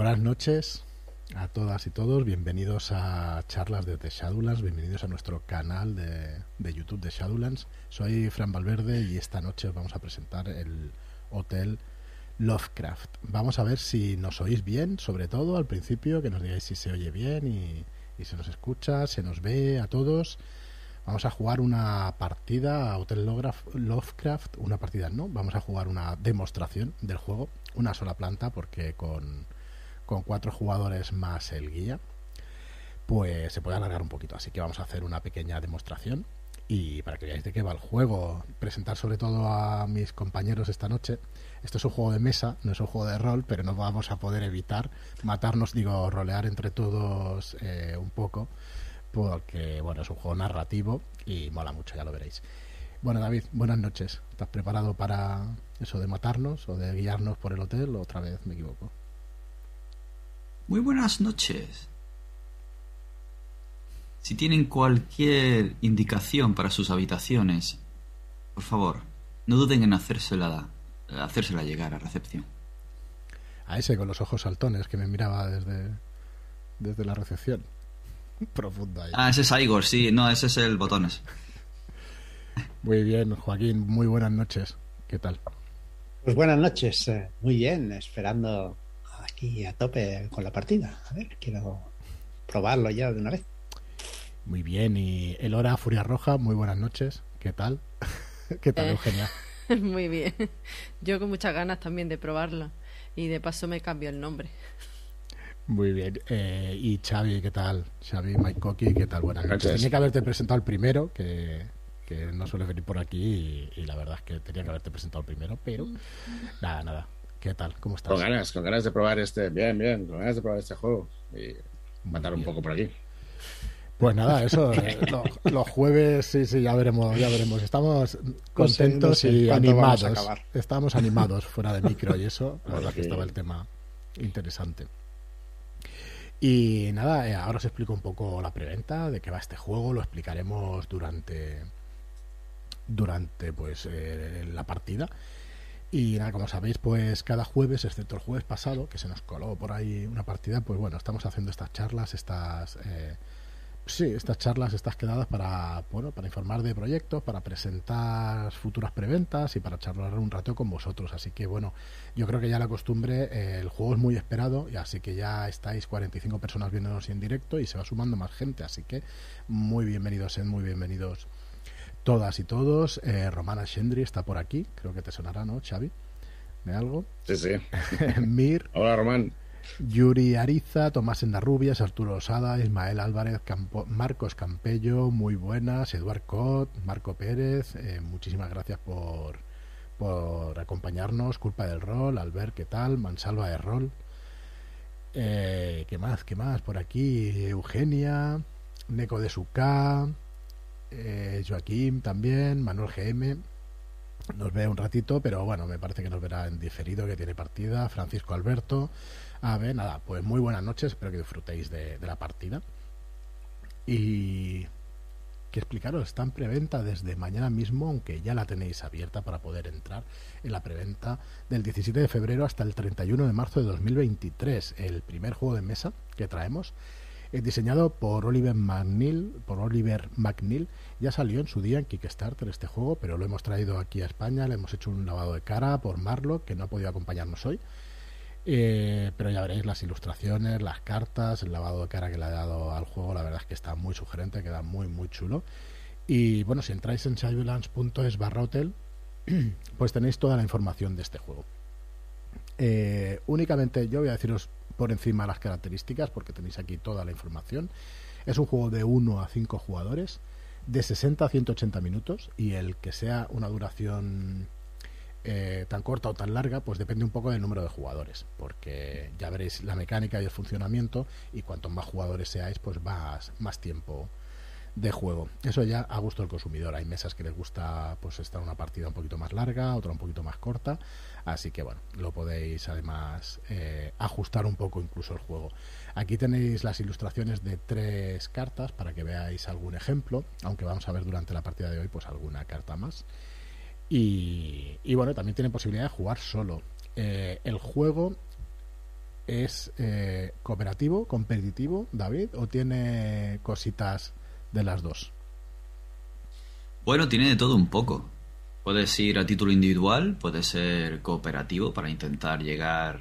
Buenas noches a todas y todos, bienvenidos a charlas de The Shadowlands, bienvenidos a nuestro canal de, de YouTube de Shadowlands. Soy Fran Valverde y esta noche os vamos a presentar el hotel Lovecraft. Vamos a ver si nos oís bien, sobre todo al principio, que nos digáis si se oye bien y, y se nos escucha, se nos ve a todos. Vamos a jugar una partida a Hotel Lovecraft, una partida no, vamos a jugar una demostración del juego, una sola planta, porque con, con cuatro jugadores más el guía, pues se puede alargar un poquito. Así que vamos a hacer una pequeña demostración y para que veáis de qué va el juego, presentar sobre todo a mis compañeros esta noche. Esto es un juego de mesa, no es un juego de rol, pero no vamos a poder evitar matarnos, digo, rolear entre todos eh, un poco porque bueno, es un juego narrativo y mola mucho, ya lo veréis. Bueno, David, buenas noches. ¿Estás preparado para eso de matarnos o de guiarnos por el hotel otra vez me equivoco? Muy buenas noches. Si tienen cualquier indicación para sus habitaciones, por favor, no duden en hacérsela, hacérsela llegar a recepción. A ese con los ojos saltones que me miraba desde, desde la recepción. Profundo ahí. Ah, ese es Igor, sí, no, ese es el botones. Muy bien, Joaquín, muy buenas noches. ¿Qué tal? Pues buenas noches, eh, muy bien, esperando aquí a tope con la partida. A ver, quiero probarlo ya de una vez. Muy bien, y el hora Furia Roja, muy buenas noches. ¿Qué tal? ¿Qué tal, Eh. Eugenia? Muy bien. Yo con muchas ganas también de probarlo. Y de paso me cambio el nombre. Muy bien. Eh, y Xavi, ¿qué tal? Xavi, Mike Coqui, ¿qué tal? Buenas noches. Noches. Tenía que haberte presentado el primero, que, que no suele venir por aquí, y, y la verdad es que tenía que haberte presentado el primero, pero nada, nada. ¿Qué tal? ¿Cómo estás? Con ganas, con ganas de probar este. Bien, bien, con ganas de probar este juego. Y matar un poco por aquí. Pues nada, eso, eh, lo- los jueves, sí, sí, ya veremos, ya veremos. Estamos contentos no sé y animados. Estamos animados fuera de micro y eso, la verdad que estaba el tema interesante. Y nada, eh, ahora os explico un poco la preventa, de qué va este juego, lo explicaremos durante durante pues eh, la partida. Y nada, como sabéis, pues cada jueves, excepto el jueves pasado, que se nos coló por ahí una partida, pues bueno, estamos haciendo estas charlas, estas eh, sí, estas charlas, estas quedadas para bueno, para informar de proyectos, para presentar futuras preventas y para charlar un rato con vosotros. Así que bueno, yo creo que ya la costumbre, eh, el juego es muy esperado, y así que ya estáis 45 personas viéndonos en directo y se va sumando más gente, así que muy bienvenidos, en muy bienvenidos todas y todos. Eh, Romana Shendry está por aquí, creo que te sonará, ¿no, Xavi? ¿De algo? Sí, sí. Mir, Hola, Román. Yuri Ariza, Tomás Endarrubias, Arturo Osada, Ismael Álvarez, Campo- Marcos Campello, muy buenas, Eduard Cot, Marco Pérez, eh, muchísimas gracias por, por acompañarnos, Culpa del Rol, Albert, ¿qué tal? Mansalva de Rol. Eh, ¿Qué más? ¿Qué más? Por aquí, Eugenia, Neco de Sucá, eh, Joaquín también, Manuel GM. Nos ve un ratito, pero bueno, me parece que nos verá en diferido, que tiene partida. Francisco Alberto. A ver, nada, pues muy buenas noches, espero que disfrutéis de, de la partida. Y que explicaros, está en preventa desde mañana mismo, aunque ya la tenéis abierta para poder entrar en la preventa del 17 de febrero hasta el 31 de marzo de 2023, el primer juego de mesa que traemos. Es diseñado por Oliver McNeil, por Oliver McNeil, ya salió en su día en Kickstarter este juego, pero lo hemos traído aquí a España, le hemos hecho un lavado de cara por Marlock, que no ha podido acompañarnos hoy. Eh, pero ya veréis las ilustraciones, las cartas, el lavado de cara que le ha dado al juego, la verdad es que está muy sugerente, queda muy muy chulo. Y bueno, si entráis en shadowlands.es barra hotel, pues tenéis toda la información de este juego. Eh, únicamente yo voy a deciros por encima las características, porque tenéis aquí toda la información. Es un juego de 1 a 5 jugadores, de 60 a 180 minutos, y el que sea una duración eh, tan corta o tan larga, pues depende un poco del número de jugadores, porque ya veréis la mecánica y el funcionamiento, y cuanto más jugadores seáis, pues más, más tiempo de juego. Eso ya a gusto del consumidor. Hay mesas que les gusta pues estar una partida un poquito más larga, otra un poquito más corta. Así que bueno, lo podéis además eh, ajustar un poco incluso el juego. Aquí tenéis las ilustraciones de tres cartas para que veáis algún ejemplo, aunque vamos a ver durante la partida de hoy pues alguna carta más. Y, bueno, también tiene posibilidad de jugar solo. Eh, el juego ¿Es eh, cooperativo, competitivo, David, o tiene cositas de las dos? Bueno, tiene de todo un poco. Puedes ir a título individual, puede ser cooperativo para intentar llegar,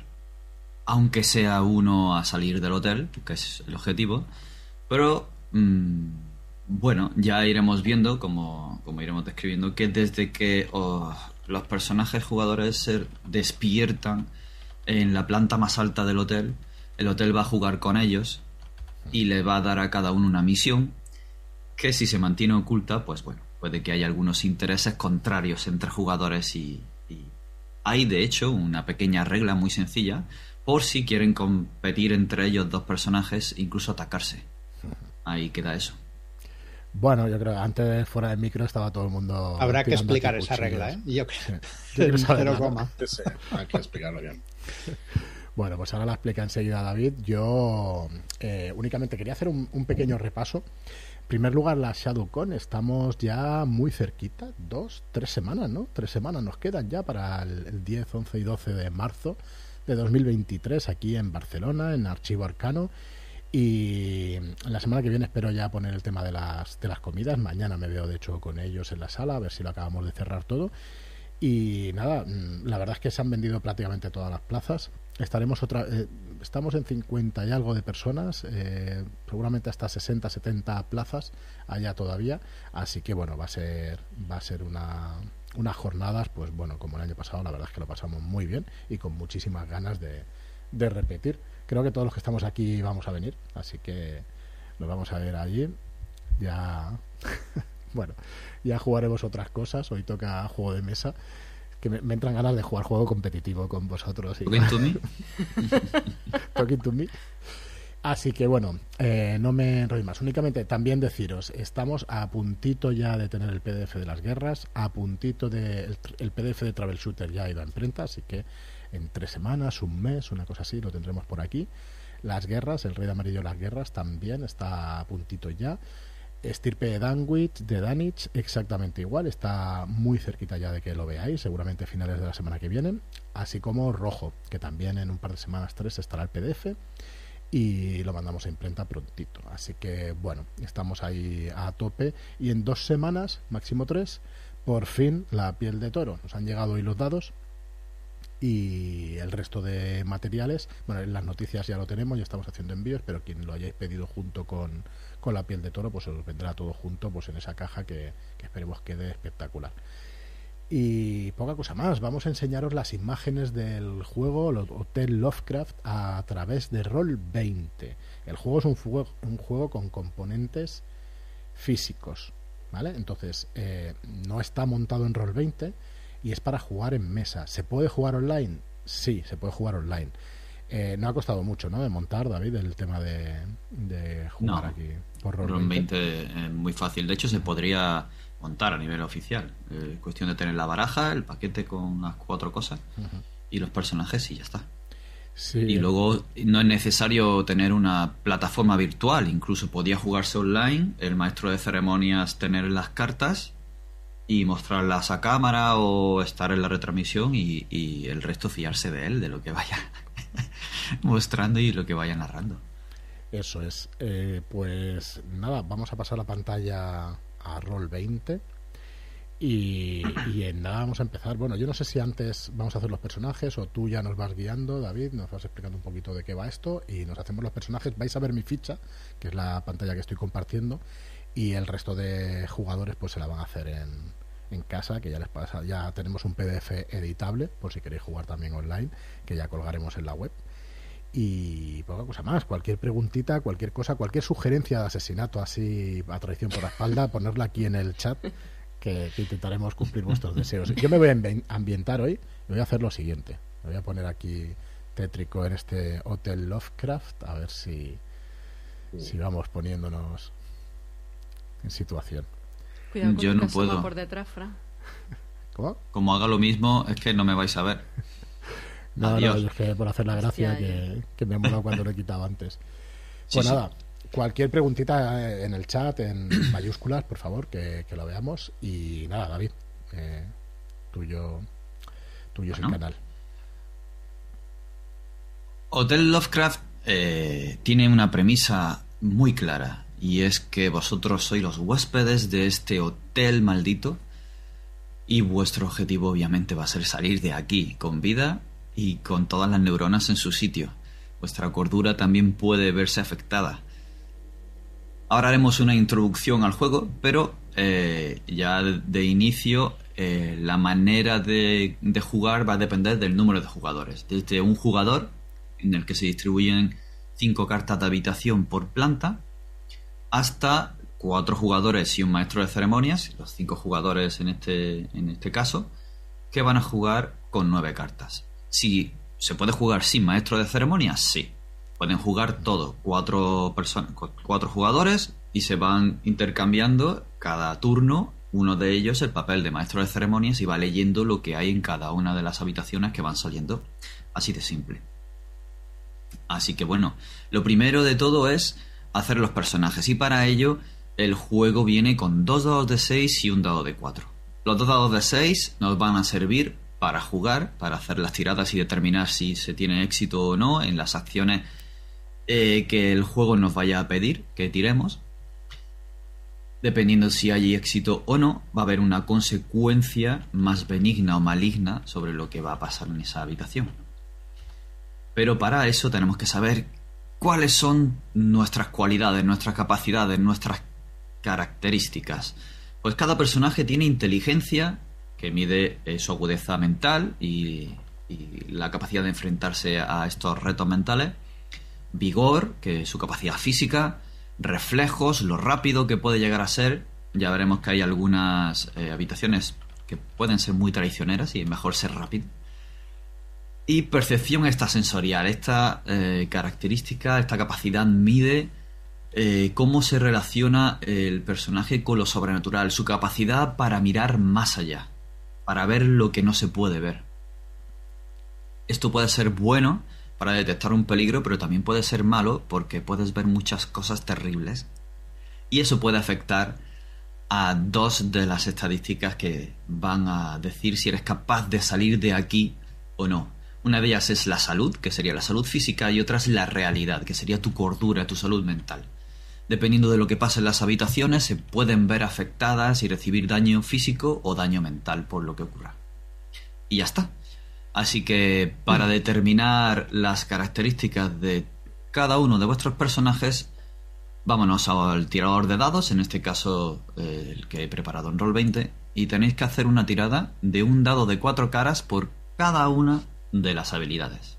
aunque sea uno, a salir del hotel, que es el objetivo. Pero, mm, bueno, ya iremos viendo, como, como iremos describiendo, que desde que oh, los personajes jugadores se despiertan en la planta más alta del hotel, el hotel va a jugar con ellos y le va a dar a cada uno una misión que si se mantiene oculta, pues bueno, puede que haya algunos intereses contrarios entre jugadores y, y hay de hecho una pequeña regla muy sencilla por si quieren competir entre ellos dos personajes, incluso atacarse. Ahí queda eso. Bueno, yo creo que antes fuera del micro estaba todo el mundo. Habrá que explicar esa regla, ¿eh? Yo Sí. creo. Yo saber Cero coma. Sí, hay que explicarlo bien. Bueno, pues ahora la explica enseguida David. Yo eh, únicamente quería hacer un, un pequeño repaso. Primer lugar, la ShadowCon. Estamos ya muy cerquita. Dos, tres semanas, ¿no? Tres semanas nos quedan ya para el, el 10, 11 y 12 de marzo de 2023 aquí en Barcelona, en Archivo Arcano. Y la semana que viene espero ya poner el tema de las, de las comidas. Mañana me veo, de hecho, con ellos en la sala, a ver si lo acabamos de cerrar todo. Y nada, mm, la verdad es que se han vendido prácticamente todas las plazas. Estaremos otra, eh, estamos en 50 y algo de personas, eh, seguramente hasta 60, 70 plazas allá todavía. Así que bueno, va a ser, va a ser una, unas jornadas, pues bueno, como el año pasado, la verdad es que lo pasamos muy bien y con muchísimas ganas de, de repetir. Creo que todos los que estamos aquí vamos a venir, así que nos vamos a ver allí. Ya, bueno, ya jugaremos otras cosas. Hoy toca juego de mesa. Que me, me entran ganas de jugar juego competitivo con vosotros. y Talking to me. Talking to me. Así que bueno, eh, no me enrollo más. Únicamente también deciros, estamos a puntito ya de tener el PDF de las guerras, a puntito de el PDF de Travel Shooter ya ha ido a imprenta, así que en tres semanas, un mes, una cosa así, lo tendremos por aquí. Las guerras, el Rey de Amarillo de las Guerras también está a puntito ya. Estirpe de Danwich, de Danich, exactamente igual, está muy cerquita ya de que lo veáis, seguramente finales de la semana que viene, así como Rojo, que también en un par de semanas, tres, estará el PDF y lo mandamos a imprenta prontito. Así que bueno, estamos ahí a tope y en dos semanas, máximo tres, por fin la piel de toro. Nos han llegado hoy los dados y el resto de materiales, bueno, en las noticias ya lo tenemos, ya estamos haciendo envíos, pero quien lo hayáis pedido junto con, con la piel de toro, pues os vendrá todo junto pues en esa caja que, que esperemos quede espectacular. Y poca cosa más, vamos a enseñaros las imágenes del juego el Hotel Lovecraft a través de Roll20. El juego es un juego, un juego con componentes físicos, ¿vale? Entonces, eh, no está montado en Roll20 y es para jugar en mesa. ¿Se puede jugar online? Sí, se puede jugar online. Eh, no ha costado mucho, ¿no? De montar, David, el tema de, de jugar No. aquí por Roll Roll20. 20 es muy fácil. De hecho, se podría montar a nivel oficial. Eh, cuestión de tener la baraja, el paquete con las cuatro cosas y los personajes y ya está. Sí, Y luego no es necesario tener una plataforma virtual, incluso podía jugarse online, el maestro de ceremonias tener las cartas y mostrarlas a cámara o estar en la retransmisión y, y el resto fiarse de él, de lo que vaya mostrando y lo que vaya narrando. Eso es. Eh, pues nada, vamos a pasar la pantalla a Roll 20 y, y en nada vamos a empezar. Bueno, yo no sé si antes vamos a hacer los personajes o tú ya nos vas guiando, David, nos vas explicando un poquito de qué va esto y nos hacemos los personajes. Vais a ver mi ficha, que es la pantalla que estoy compartiendo, y el resto de jugadores pues se la van a hacer en, en casa, que ya les pasa, ya tenemos un PDF editable, por si queréis jugar también online, que ya colgaremos en la web. Y poca cosa más, cualquier preguntita, cualquier cosa, cualquier sugerencia de asesinato así a traición por la espalda, ponerla aquí en el chat, que, que intentaremos cumplir vuestros deseos. Yo me voy a ambi- ambientar hoy, y voy a hacer lo siguiente. Me voy a poner aquí tétrico en este Hotel Lovecraft, a ver si, si vamos poniéndonos en situación. Cuidado con Yo no puedo. por detrás. Como haga lo mismo, es que no me vais a ver. No, Adiós. no, es que por hacer la gracia Hostia, que, que me ha molado cuando lo he quitado antes. Pues sí. nada, cualquier preguntita eh, en el chat, en mayúsculas, por favor, que, que lo veamos. Y nada, David, eh, tuyo, tuyo es el Bueno. canal. Hotel Lovecraft eh, tiene una premisa muy clara y es que vosotros sois los huéspedes de este hotel maldito y vuestro objetivo obviamente va a ser salir de aquí con vida y con todas las neuronas en su sitio. Vuestra cordura también puede verse afectada. Ahora haremos una introducción al juego, pero eh, ya de, inicio eh, la manera de, jugar va a depender del número de jugadores. Desde un jugador, en el que se distribuyen cinco cartas de habitación por planta, hasta cuatro jugadores y un maestro de ceremonias, los cinco jugadores en este, en este caso, que van a jugar con nueve cartas. Si se puede jugar sin maestro de ceremonias, sí. Pueden jugar todo, cuatro, personas, cuatro jugadores y se van intercambiando cada turno uno de ellos el papel de maestro de ceremonias y va leyendo lo que hay en cada una de las habitaciones que van saliendo. Así de simple. Así que bueno, lo primero de todo es hacer los personajes y para ello el juego viene con dos dados de 6 y un dado de 4. Los dos dados de 6 nos van a servir para jugar, para hacer las tiradas y determinar si se tiene éxito o no en las acciones eh, que el juego nos vaya a pedir que tiremos. Dependiendo si hay éxito o no, va a haber una consecuencia más benigna o maligna sobre lo que va a pasar en esa habitación. Pero para eso tenemos que saber cuáles son nuestras cualidades, nuestras capacidades, nuestras características. Pues cada personaje tiene inteligencia, que mide eh, su agudeza mental y, la capacidad de enfrentarse a estos retos mentales. Vigor, que es su capacidad física. Reflejos, lo rápido que puede llegar a ser. Ya veremos que hay algunas eh, habitaciones que pueden ser muy traicioneras y es mejor ser rápido. Y percepción extrasensorial. Esta eh, característica, esta capacidad mide cómo se relaciona el personaje con lo sobrenatural, su capacidad para mirar más allá, para ver lo que no se puede ver. Esto puede ser bueno para detectar un peligro, pero también puede ser malo porque puedes ver muchas cosas terribles. Y eso puede afectar a dos de las estadísticas que van a decir si eres capaz de salir de aquí o no. Una de ellas es la salud, que sería la salud física, y otra es la realidad, que sería tu cordura, tu salud mental. Dependiendo de lo que pase en las habitaciones, se pueden ver afectadas y recibir daño físico o daño mental por lo que ocurra. Y ya está. Así que para determinar las características de cada uno de vuestros personajes, vámonos al tirador de dados, en este caso eh, el que he preparado en Roll20, y tenéis que hacer una tirada de un dado de cuatro caras por cada una de las habilidades.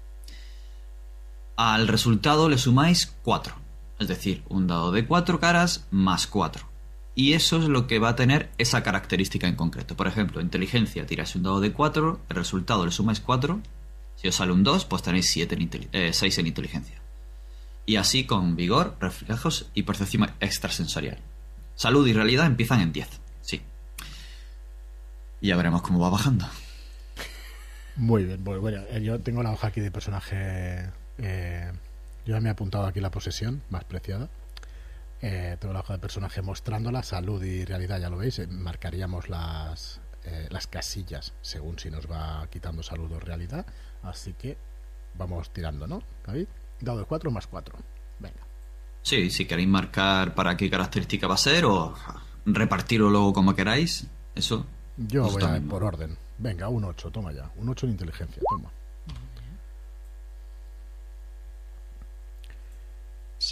Al resultado le sumáis 4, es decir, un dado de 4 caras más 4. Y eso es lo que va a tener esa característica en concreto. Por ejemplo, inteligencia, tiráis un dado de 4, el resultado le sumáis 4. Si os sale un 2, pues tenéis 7 en eh, 6 en inteligencia. Y así con vigor, reflejos y percepción extrasensorial. Salud y realidad empiezan en 10. Sí. Y ya veremos cómo va bajando. Muy bien, bueno, bueno, yo tengo la hoja aquí de personaje. Eh, yo ya me he apuntado aquí la posesión más preciada. Eh, tengo la hoja de personaje mostrándola, salud y realidad, ya lo veis. Eh, marcaríamos las, eh, las casillas según si nos va quitando salud o realidad. Así que vamos tirando, ¿no, David? Dado de 4 más 4. Venga. Sí, si queréis marcar para qué característica va a ser o repartirlo luego como queráis, eso. Yo voy a ver por orden. Venga, un 8, toma ya. Un 8 en inteligencia, toma.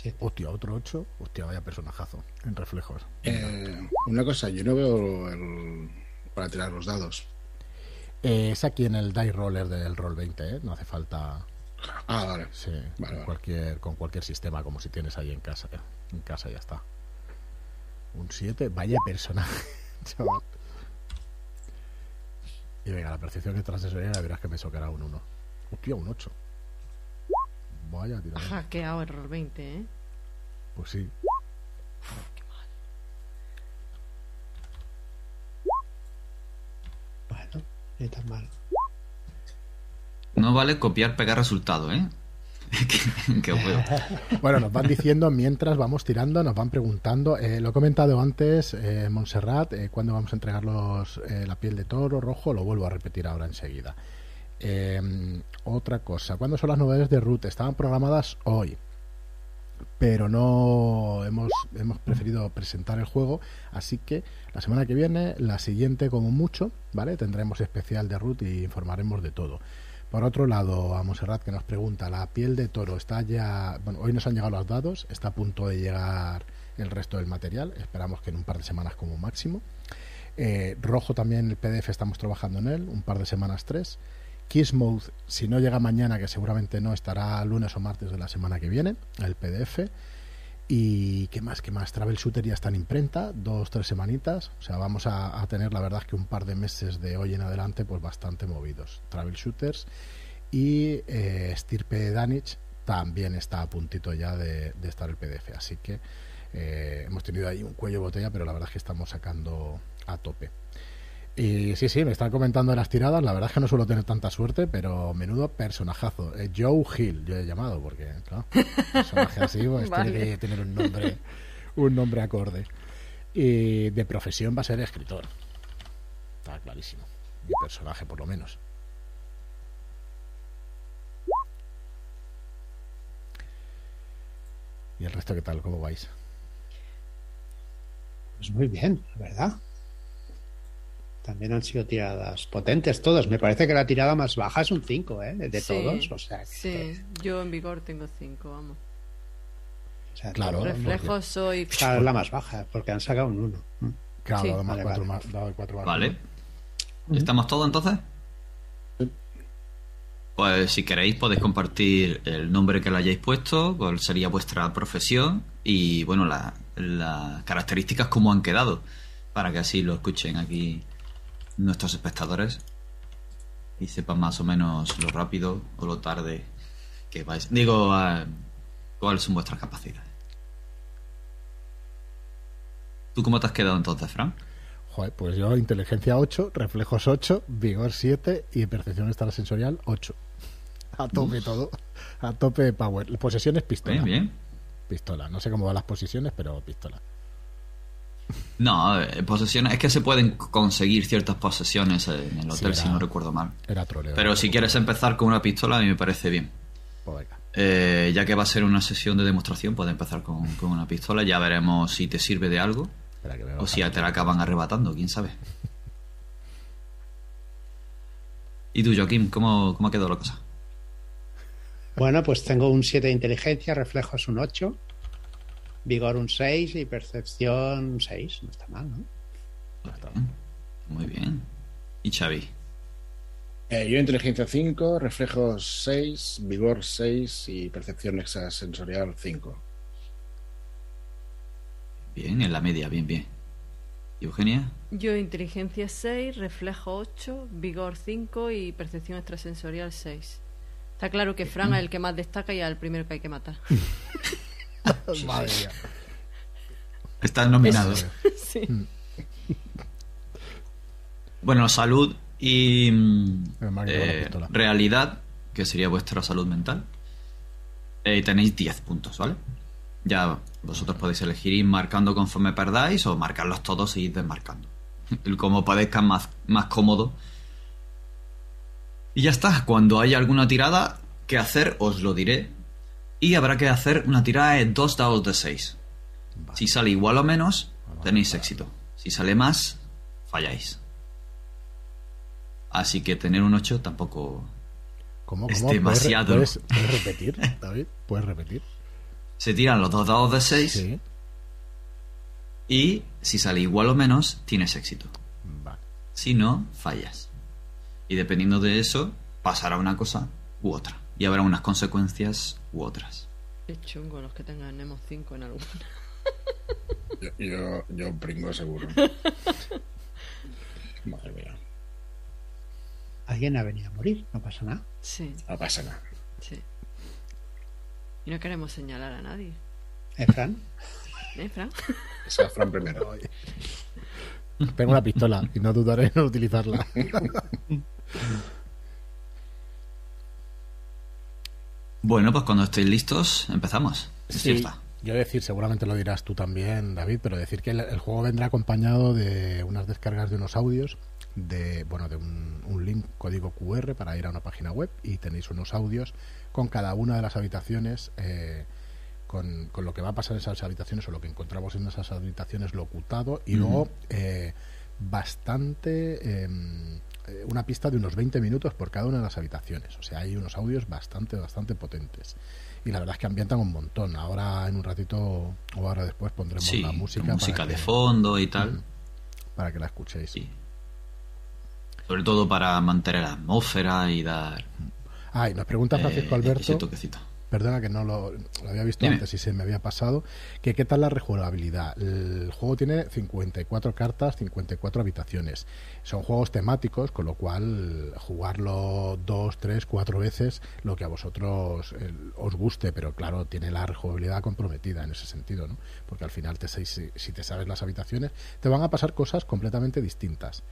Siete. Hostia, otro 8. Hostia, vaya personajazo en reflejos. Eh, una cosa, yo no veo el... para tirar los dados. Eh, es aquí en el die roller del roll 20, ¿eh? No hace falta. Ah, vale. Sí, Vale, con, vale. Cualquier, con cualquier sistema, como si tienes ahí en casa. ¿eh? En casa ya está. Un 7, vaya personaje, chaval. Y venga, la percepción que tras eso ya verás que me socará un 1. Hostia, un 8. Vaya, tira. Ha hackeado error 20, ¿eh? Pues sí. Bueno, ni tan mal. No vale copiar, pegar resultado, ¿eh? que bueno. Bueno, nos van diciendo mientras vamos tirando, nos van preguntando. eh, lo he comentado antes, eh, Montserrat, eh, cuándo vamos a entregar los, eh, la piel de toro rojo, lo vuelvo a repetir ahora enseguida. Eh, otra cosa, ¿cuándo son las novedades de Root? Estaban programadas hoy, pero no hemos, hemos preferido presentar el juego, así que la semana que viene, la siguiente como mucho, ¿vale? Tendremos especial de Root y informaremos de todo. Por otro lado, a Monserrat que nos pregunta, la piel de toro está ya, bueno, hoy nos han llegado los dados, está a punto de llegar el resto del material, esperamos que en un par de semanas como máximo. Eh, rojo también el PDF estamos trabajando en él, un par de semanas tres. Kiss Mode, si no llega mañana, que seguramente no, estará lunes o martes de la semana que viene, el PDF. Y qué más, qué más. Travel Shooter ya está en imprenta, dos, tres semanitas. O sea, vamos a, tener la verdad que un par de meses de hoy en adelante, pues bastante movidos. Travel Shooters y eh, Stirpe Danich también está a puntito ya de, estar el PDF. Así que eh, hemos tenido ahí un cuello botella, pero la verdad es que estamos sacando a tope. Y sí, sí, me están comentando en las tiradas. La verdad es que no suelo tener tanta suerte, pero menudo personajazo. Eh, Joe Hill, yo he llamado, porque, claro, personaje así, pues Vale. tiene que tener un nombre, un nombre acorde. Y de profesión va a ser escritor. Está clarísimo. Mi personaje, por lo menos. ¿Y el resto qué tal? ¿Cómo vais? Pues muy bien, la verdad. También han sido tiradas potentes todas. Me parece que la tirada más baja es un 5, ¿eh? De Sí, todos. O sea, que- Sí, yo en vigor tengo cinco, vamos. o sea, Claro. Reflejos soy... Claro, es la más baja, porque han sacado un 1. Claro, Sí. dado más Vale, cuatro vale. más- cuatro más Vale. uno. ¿Estamos todos entonces? Pues si queréis podéis compartir el nombre que le hayáis puesto, cuál sería vuestra profesión y bueno, la- las características cómo han quedado, para que así lo escuchen aquí nuestros espectadores y sepan más o menos lo rápido o lo tarde que vais. Digo, ah, cuáles son vuestras capacidades. ¿Tú cómo te has quedado entonces, Fran? Joder, pues yo inteligencia 8, reflejos 8, vigor 7 y percepción extrasensorial 8. A tope todo. A tope power. Posesiones pistola. Bien, bien. Pistola. No sé cómo van las posiciones, pero pistola. No, eh, posesiones. Es que se pueden conseguir ciertas posesiones en el hotel, Sí, si no recuerdo mal. Era troleo. Pero si quieres empezar con una pistola, a mí me parece bien. Pues venga. Eh, ya que va a ser una sesión de demostración, puedes empezar con, con una pistola. Ya veremos si te sirve de algo Espera que me o si te la acaban arrebatando, quién sabe. ¿Y tú, Joaquín, cómo, cómo ha quedado la cosa? Bueno, pues tengo un 7 de inteligencia, reflejos un 8, vigor un 6 y percepción un 6. No está mal, ¿no? Muy bien. ¿Y Xavi? Eh, yo inteligencia 5, reflejos 6, vigor 6 y percepción extrasensorial 5. Bien, en la media, bien, bien. ¿Y Eugenia? Yo inteligencia 6, reflejo 8, vigor 5 y percepción extrasensorial 6. Está claro que Fran es el que más destaca y es el primero que hay que matar. Madre mía. Están nominados. sí. Bueno, salud y mm, eh, realidad, que sería vuestra salud mental. Eh, tenéis 10 puntos, ¿vale? Ya vosotros podéis elegir ir marcando conforme perdáis o marcarlos todos y ir desmarcando. El Como parezca más, más cómodo. Y ya está. Cuando haya alguna tirada que hacer, os lo diré. Y habrá que hacer una tirada de dos dados de 6. Si sale igual o menos, tenéis éxito. Si sale más, falláis. Así que tener un 8 tampoco ¿Cómo, Es demasiado. ¿Puedes, puedes repetir, David? ¿Puedes repetir? Se tiran los dos dados de 6 Sí. y si sale igual o menos, tienes éxito. Vale. Si no, fallas. Y dependiendo de eso, pasará una cosa u otra. Y habrá unas consecuencias u otras. Qué chungo los que tengan Nemo 5 en alguna. Yo, yo, yo pringo seguro. Madre mía, Alguien ha venido a morir, no pasa nada. Sí, no pasa nada. sí. Y no queremos señalar a nadie. ¿Eh, Fran? ¿Eh, Fran? Esa Fran primero. Tengo una pistola y no dudaré en utilizarla. Bueno, pues cuando estéis listos, empezamos. Es Sí, cierta. yo decir, seguramente lo dirás tú también, David, pero decir que el, el juego vendrá acompañado de unas descargas de unos audios de, bueno, de un, un link código QR para ir a una página web y tenéis unos audios con cada una de las habitaciones. Eh, con, con, lo que va a pasar en esas habitaciones o lo que encontramos en esas habitaciones locutado y luego eh, bastante eh, una pista de unos 20 minutos por cada una de las habitaciones o sea hay unos audios bastante bastante potentes y la verdad es que ambientan un montón ahora en un ratito o ahora después pondremos Sí, la música música para de que- fondo y tal. Para que la escuchéis Sí. Sobre todo para mantener la atmósfera y dar ah y nos pregunta Francisco eh, Alberto ese toquecito. Perdona que no lo, lo había visto Dime. antes y se me había pasado. Que qué tal la rejugabilidad. El juego tiene 54 cartas, 54 habitaciones. Son juegos temáticos, con lo cual jugarlo dos, tres, cuatro veces, lo que a vosotros eh, os guste, pero claro, tiene la rejugabilidad comprometida en ese sentido, ¿no? Porque al final, te, si, si te sabes las habitaciones, te van a pasar cosas completamente distintas.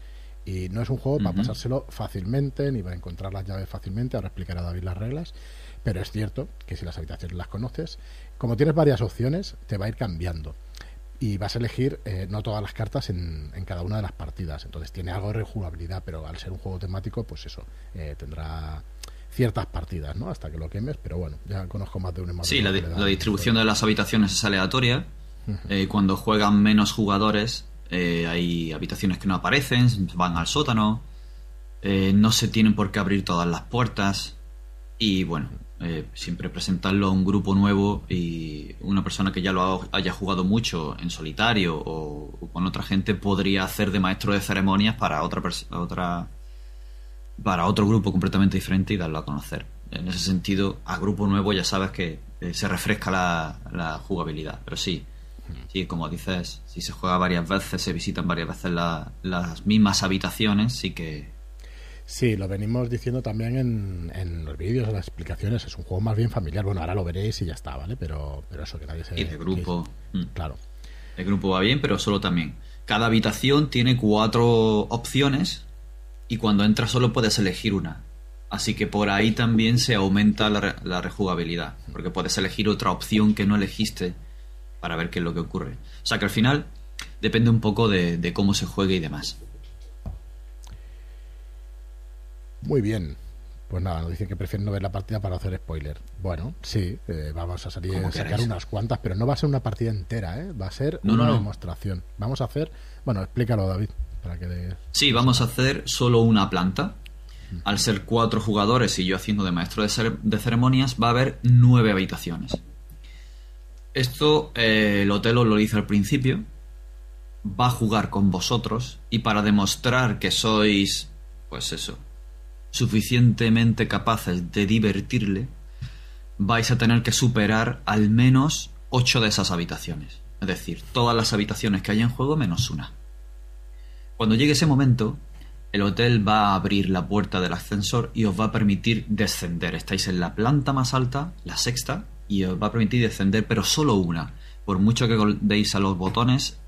Y no es un juego para pasárselo fácilmente, ni para encontrar las llaves fácilmente. Ahora explicará David las reglas. Pero es cierto que si las habitaciones las conoces, como tienes varias opciones, te va a ir cambiando. Y vas a elegir eh, no todas las cartas en, en cada una de las partidas. Entonces tiene algo de rejugabilidad, pero al ser un juego temático, pues eso, eh, tendrá ciertas partidas, ¿no? Hasta que lo quemes. Pero bueno, ya conozco más de un Sí, la, di- la distribución de las habitaciones es aleatoria. Eh, cuando juegan menos jugadores, eh, hay habitaciones que no aparecen, van al sótano. eh, no se tienen por qué abrir todas las puertas. Y bueno, eh, siempre presentarlo a un grupo nuevo y una persona que ya lo ha- haya jugado mucho en solitario o, o con otra gente podría hacer de maestro de ceremonias para otra otra para otro grupo completamente diferente y darlo a conocer. En ese sentido, a grupo nuevo ya sabes que eh, se refresca la, la jugabilidad. Pero sí, sí, como dices, si se juega varias veces, se visitan varias veces la- las mismas habitaciones, sí que Sí, lo venimos diciendo también en, en los vídeos, en las explicaciones. Es un juego más bien familiar. Bueno, ahora lo veréis y ya está, ¿vale? Pero, pero eso que nadie se. y de grupo. que- mm. claro. El grupo va bien, pero solo también. Cada habitación tiene cuatro opciones y cuando entras solo puedes elegir una. Así que por ahí también se aumenta la, re- la rejugabilidad, porque puedes elegir otra opción que no elegiste para ver qué es lo que ocurre. O sea que al final depende un poco de, de cómo se juegue y demás. Muy bien. Pues nada, nos dicen que prefieren no ver la partida para hacer spoiler. Bueno, sí, eh, vamos a salir a sacar queráis. unas cuantas, pero no va a ser una partida entera, ¿eh? Va a ser No, una no, demostración. Vamos a hacer. Bueno, explícalo, David, para que. le- Sí, vamos a hacer solo una planta. Al ser cuatro jugadores y yo haciendo de maestro de, cer- de ceremonias, va a haber nueve habitaciones. Esto eh, el hotel os lo dice al principio. Va a jugar con vosotros y para demostrar que sois, pues eso, suficientemente capaces de divertirle, vais a tener que superar al menos ocho de esas habitaciones. Es decir, todas las habitaciones que hay en juego menos una. Cuando llegue ese momento, el hotel va a abrir la puerta del ascensor y os va a permitir descender. Estáis en la planta más alta, la sexta, y os va a permitir descender, pero solo una. Por mucho que deis a los botones,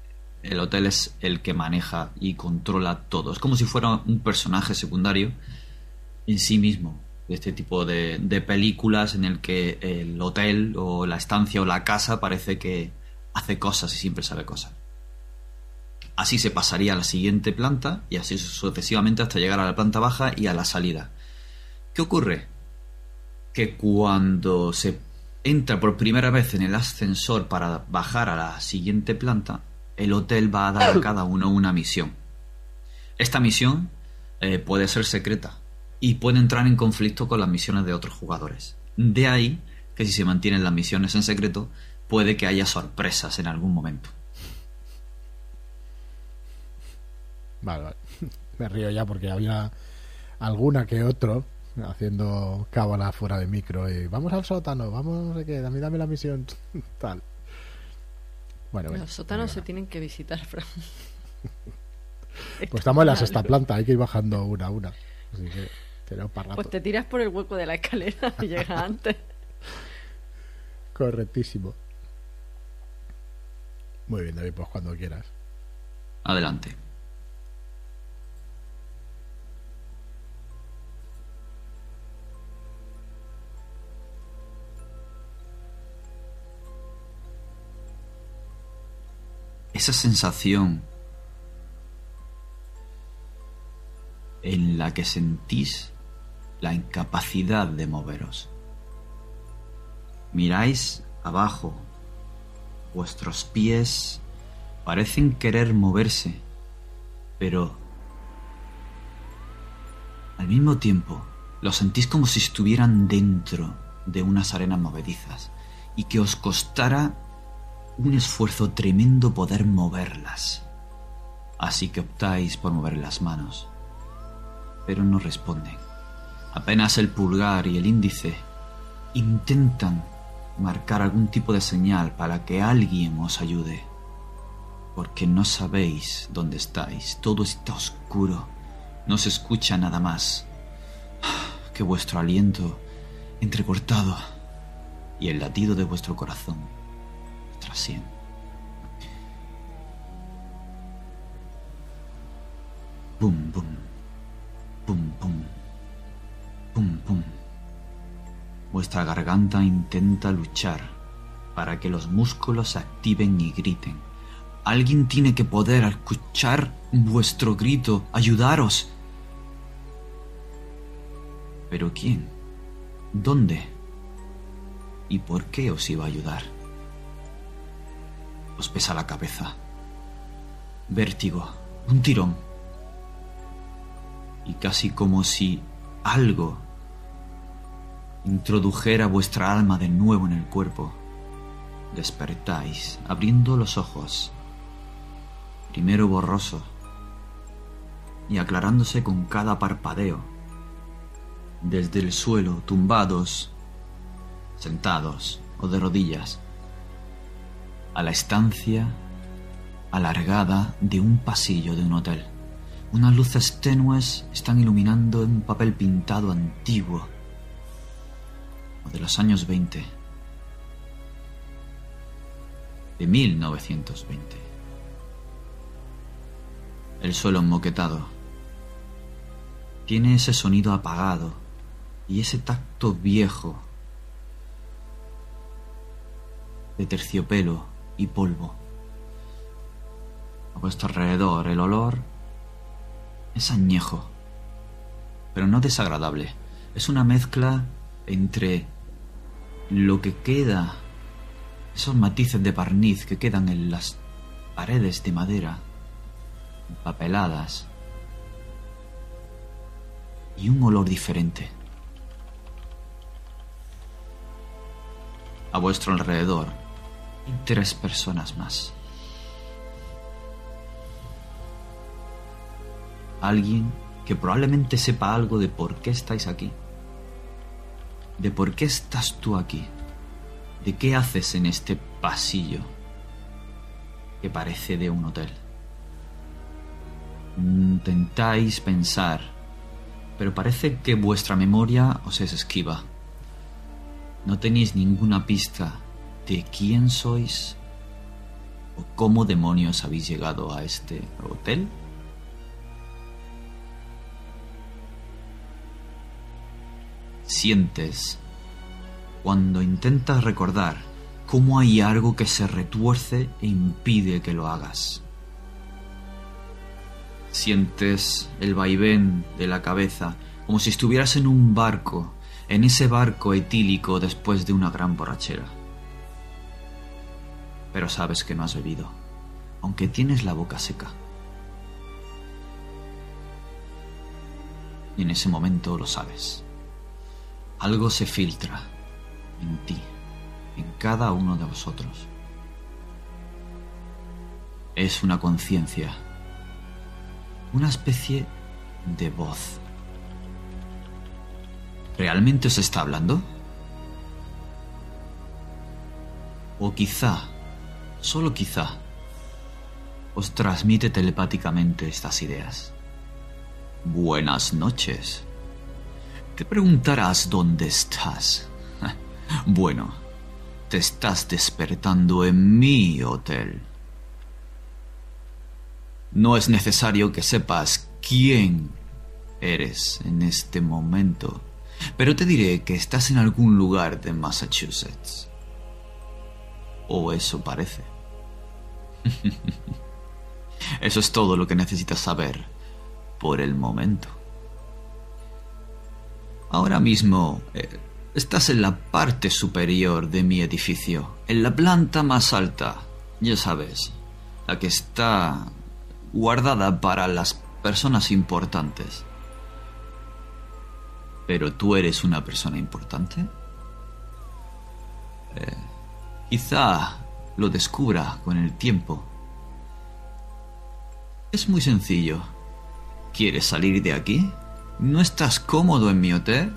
el hotel es el que maneja y controla todo. Es como si fuera un personaje secundario en sí mismo. Este tipo de, de películas en el que el hotel o la estancia o la casa parece que hace cosas y siempre sabe cosas. Así se pasaría a la siguiente planta y así sucesivamente hasta llegar a la planta baja y a la salida. ¿Qué ocurre? Que cuando se entra por primera vez en el ascensor para bajar a la siguiente planta, el hotel va a dar a cada uno una misión. Esta misión eh, puede ser secreta y puede entrar en conflicto con las misiones de otros jugadores. De ahí que si se mantienen las misiones en secreto, puede que haya sorpresas en algún momento. Vale, vale. Me río ya porque había alguna que otro haciendo cábala fuera de micro y vamos al sótano, vamos no sé qué, dame, dame la misión, tal. Bueno, bueno. Los sótanos se tienen que visitar, Fran. Pues estamos en la sexta planta, hay que ir bajando una a una. Así que tenemos para rato. Pues te tiras por el hueco de la escalera y llegas antes. Correctísimo. Muy bien, David, pues cuando quieras. Adelante. Esa sensación la que sentís la incapacidad de moveros. Miráis abajo, vuestros pies parecen querer moverse, pero al mismo tiempo lo sentís como si estuvieran dentro de unas arenas movedizas y que os costara un esfuerzo tremendo poder moverlas. Así que optáis por mover las manos, pero no responden. Apenas el pulgar y el índice intentan marcar algún tipo de señal para que alguien os ayude, porque no sabéis dónde estáis, todo está oscuro, no se escucha nada más. Que vuestro aliento entrecortado y el latido de vuestro corazón tras sien. Bum, bum, bum, bum, bum, bum. Vuestra garganta intenta luchar para que los músculos se activen y griten. Alguien tiene que poder escuchar vuestro grito, ayudaros. ¿Pero quién? ¿Dónde? ¿Y por qué os iba a ayudar? Os pesa la cabeza. Vértigo, un tirón. Y casi como si algo introdujera vuestra alma de nuevo en el cuerpo. Despertáis, abriendo los ojos, primero borroso y aclarándose con cada parpadeo. Desde el suelo, tumbados, sentados o de rodillas, a la estancia alargada de un pasillo de un hotel. Unas luces tenues están iluminando un papel pintado antiguo de los años 20, de 1920. El suelo enmoquetado tiene ese sonido apagado y ese tacto viejo de terciopelo y polvo. A vuestro alrededor el olor es añejo, pero no desagradable. Es una mezcla entre lo que queda, esos matices de barniz que quedan en las paredes de madera, papeladas, y un olor diferente. A vuestro alrededor tres personas más. Alguien que probablemente sepa algo de por qué estáis aquí. De por qué estás tú aquí. De qué haces en este pasillo que parece de un hotel. Intentáis pensar, pero parece que vuestra memoria os es esquiva. No tenéis ninguna pista de quién sois o cómo demonios habéis llegado a este hotel. Sientes cuando intentas recordar cómo hay algo que se retuerce e impide que lo hagas. Sientes el vaivén de la cabeza como si estuvieras en un barco, en ese barco etílico después de una gran borrachera. Pero sabes que no has bebido, aunque tienes la boca seca. Y en ese momento lo sabes. Algo se filtra en ti, en cada uno de vosotros. Es una conciencia, una especie de voz. ¿Realmente os está hablando? O quizá, solo quizá, os transmite telepáticamente estas ideas. Buenas noches. Te preguntarás dónde estás. Bueno, te estás despertando en mi hotel. No es necesario que sepas quién eres en este momento, pero te diré que estás en algún lugar de Massachusetts. O eso parece. Eso es todo lo que necesitas saber por el momento. Ahora mismo eh, estás en la parte superior de mi edificio, en la planta más alta, ya sabes, la que está guardada para las personas importantes. Pero tú eres una persona importante. Eh, quizá lo descubra con el tiempo. Es muy sencillo. ¿Quieres salir de aquí? ¿No estás cómodo en mi hotel?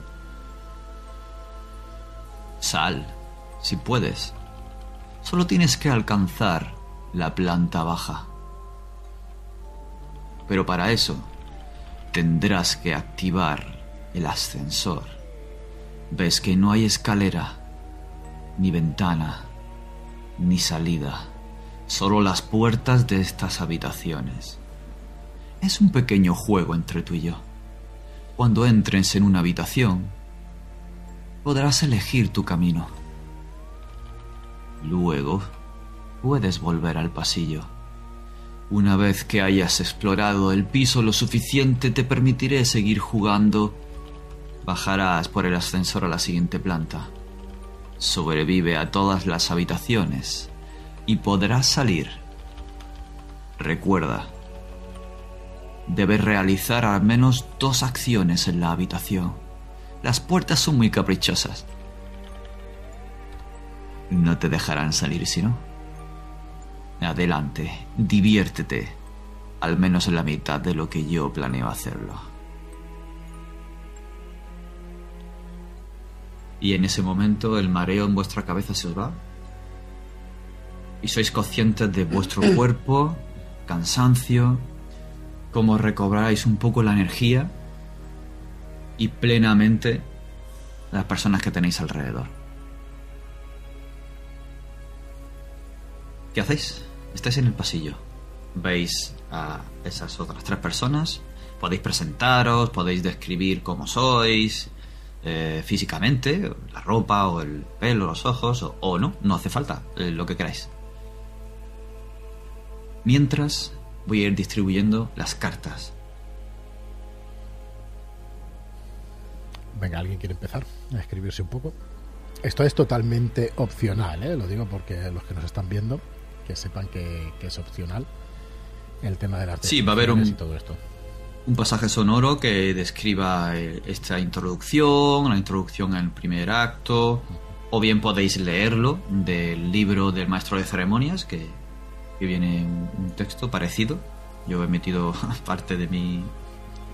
Sal, si puedes. Solo tienes que alcanzar la planta baja. Pero para eso tendrás que activar el ascensor. Ves que no hay escalera, ni ventana, ni salida, solo las puertas de estas habitaciones. Es un pequeño juego entre tú y yo. Cuando entres en una habitación, podrás elegir tu camino. Luego, puedes volver al pasillo. Una vez que hayas explorado el piso lo suficiente, te permitiré seguir jugando. Bajarás por el ascensor a la siguiente planta. Sobrevive a todas las habitaciones y podrás salir. Recuerda, debes realizar al menos dos acciones en la habitación. Las puertas son muy caprichosas. No te dejarán salir si no. Adelante, diviértete, al menos en la mitad de lo que yo planeo hacerlo. Y en ese momento el mareo en vuestra cabeza se os va. Y sois conscientes de vuestro cuerpo, cansancio, cómo recobráis un poco la energía y plenamente las personas que tenéis alrededor. ¿Qué hacéis? Estáis en el pasillo. Veis a esas otras tres personas. Podéis presentaros, podéis describir cómo sois eh, físicamente, la ropa o el pelo, los ojos, o, o no, no hace falta, eh, lo que queráis. Mientras voy a ir distribuyendo las cartas. Venga, ¿alguien quiere empezar a escribirse un poco? Esto es totalmente opcional, ¿eh? lo digo porque los que nos están viendo, que sepan que, que es opcional el tema de las Sí, va a haber un- definiciones y todo esto. un pasaje sonoro que describa eh, esta introducción, la introducción al primer acto, o bien podéis leerlo del libro del maestro de ceremonias, que, que viene un, texto parecido. Yo he metido parte de mi,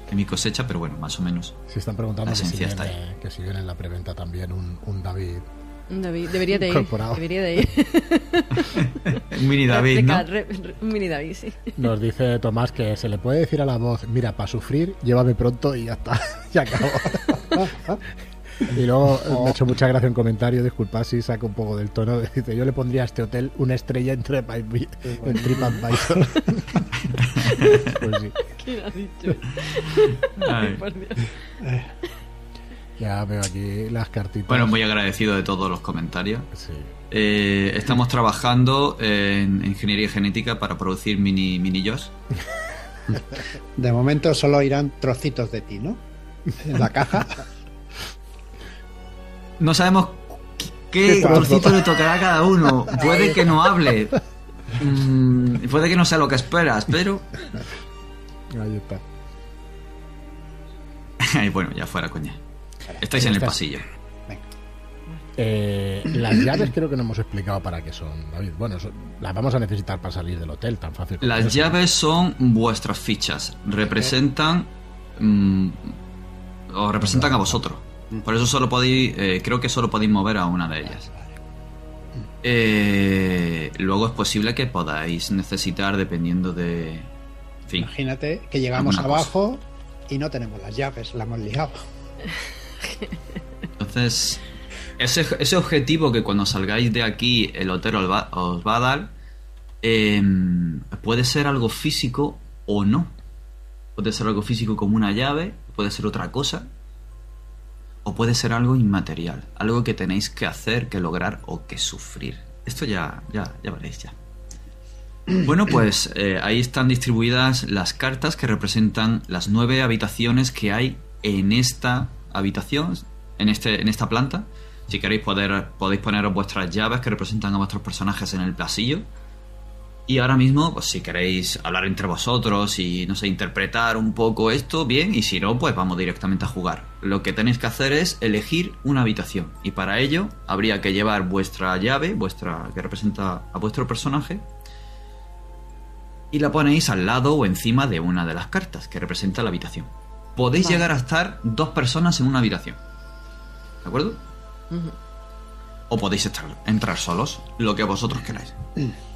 de mi cosecha, pero bueno, más o menos. Se están preguntando La que si, esencia está viene, que si viene en la preventa también un, un David. David, debería de ir. Incorporado. Debería de ir. Un mini David, ¿no? Un mini David, sí. Nos dice Tomás que se le puede decir a la voz, mira, para sufrir, llévame pronto y ya está, ya acabó. Y luego eh, me ha hecho mucha gracia un comentario, disculpad si saco un poco del tono, dice, yo le pondría a este hotel una estrella en, en TripAdvisor. pues sí, ¿Quién ha dicho? Ay. Por Dios. ya veo aquí las cartitas. Bueno, muy agradecido de todos los comentarios. Sí. Eh, estamos trabajando en ingeniería genética para producir mini, mini yos. De momento solo irán trocitos de ti, ¿no? En la caja. No sabemos qué Qué trocito le tocará a cada uno. Puede que no hable. Mm, puede que no sea lo que esperas, pero. Ahí está. Bueno, ya fuera, coña. Estáis en el Estás- pasillo. Eh, las llaves creo que no hemos explicado para qué son, David. Bueno, son- las vamos a necesitar para salir del hotel, tan fácil Las eso. llaves son vuestras fichas. Representan. mm, os representan a vosotros. Por eso solo podéis. eh, creo que solo podéis mover a una de ellas. Eh, luego es posible que podáis necesitar dependiendo de. En fin. Imagínate que llegamos cosa. abajo y no tenemos las llaves, la hemos liado. Entonces, ese, ese objetivo que cuando salgáis de aquí el hotel os va, os va a dar, em, puede ser algo físico o no. Puede ser algo físico como una llave, puede ser otra cosa, o puede ser algo inmaterial, algo que tenéis que hacer, que lograr o que sufrir. Esto ya, ya, ya veréis ya. Bueno, pues eh, ahí están distribuidas las cartas que representan las nueve habitaciones que hay en esta habitación, en, este, en esta planta. Si queréis poder, podéis poneros vuestras llaves que representan a vuestros personajes en el pasillo. Y ahora mismo, pues si queréis hablar entre vosotros y, no sé, interpretar un poco esto, bien, y si no, pues vamos directamente a jugar. Lo que tenéis que hacer es elegir una habitación. Y para ello habría que llevar vuestra llave, vuestra que representa a vuestro personaje, y la ponéis al lado o encima de una de las cartas que representa la habitación. Podéis Vale. llegar a estar dos personas en una habitación. ¿De acuerdo? O podéis estar, entrar solos, lo que vosotros queráis.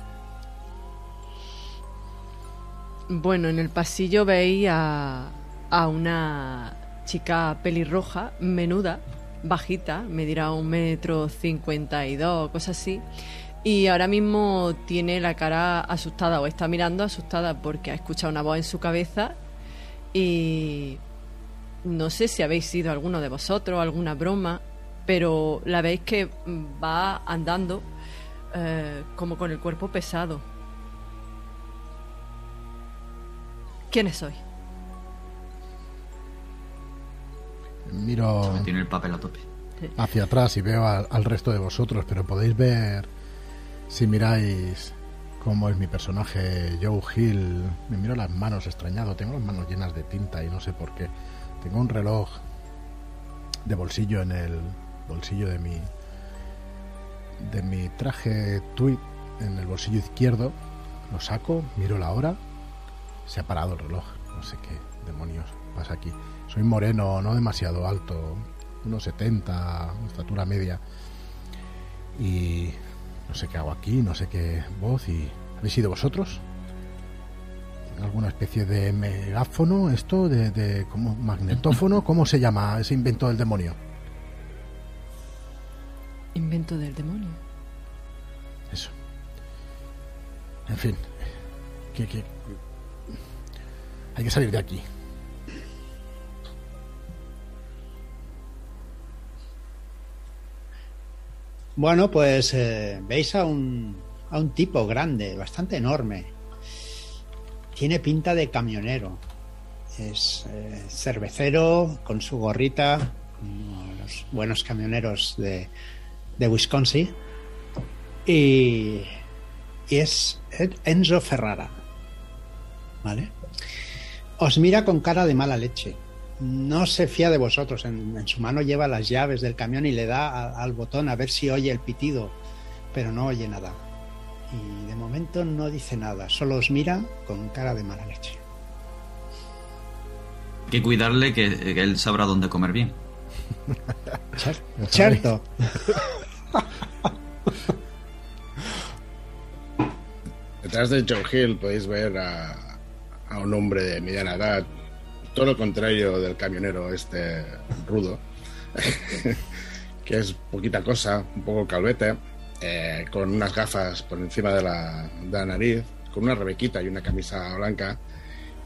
Bueno, en el pasillo veis a, a una chica pelirroja, menuda, bajita, medirá un metro cincuenta y dos, cosas así. Y ahora mismo tiene la cara asustada o está mirando asustada porque ha escuchado una voz en su cabeza y no sé si habéis sido alguno de vosotros, alguna broma, pero la veis que va andando eh, como con el cuerpo pesado. ¿Quiénes sois? Miro Tiene el papel a tope. hacia atrás y veo al, al resto de vosotros, pero podéis ver, si miráis cómo es mi personaje Joe Hill, me miro las manos extrañado, tengo las manos llenas de tinta y no sé por qué. Tengo un reloj de bolsillo en el bolsillo de mi de mi traje tweed en el bolsillo izquierdo. Lo saco, miro la hora. Se ha parado el reloj. No sé qué demonios pasa aquí. Soy moreno, no demasiado alto, unos 70, estatura media. Y no sé qué hago aquí, no sé qué voz. y ¿Habéis sido vosotros? ¿Tiene alguna especie de megáfono esto? ¿De, de como magnetófono? ¿Cómo se llama ese invento del demonio? Invento del demonio. Eso. En fin. Que, que- Hay que salir de aquí. Bueno, pues eh, veis a un, a un tipo grande, bastante enorme. Tiene pinta de camionero. Es eh, cervecero, con su gorrita, como los buenos camioneros de, de Wisconsin. Y, y es Enzo Ferrara. ¿Vale? Os mira con cara de mala leche. No se fía de vosotros. En, en su mano lleva las llaves del camión y le da a- al botón a ver si oye el pitido, pero no oye nada. Y de momento no dice nada, solo os mira con cara de mala leche. Hay que cuidarle que, que él sabrá dónde comer bien. Cierto. Detrás de John Hill podéis ver a, a un hombre de mediana edad, todo lo contrario del camionero este rudo, que es poquita cosa, un poco calvete, eh, con unas gafas por encima de la, de la nariz, con una rebequita y una camisa blanca,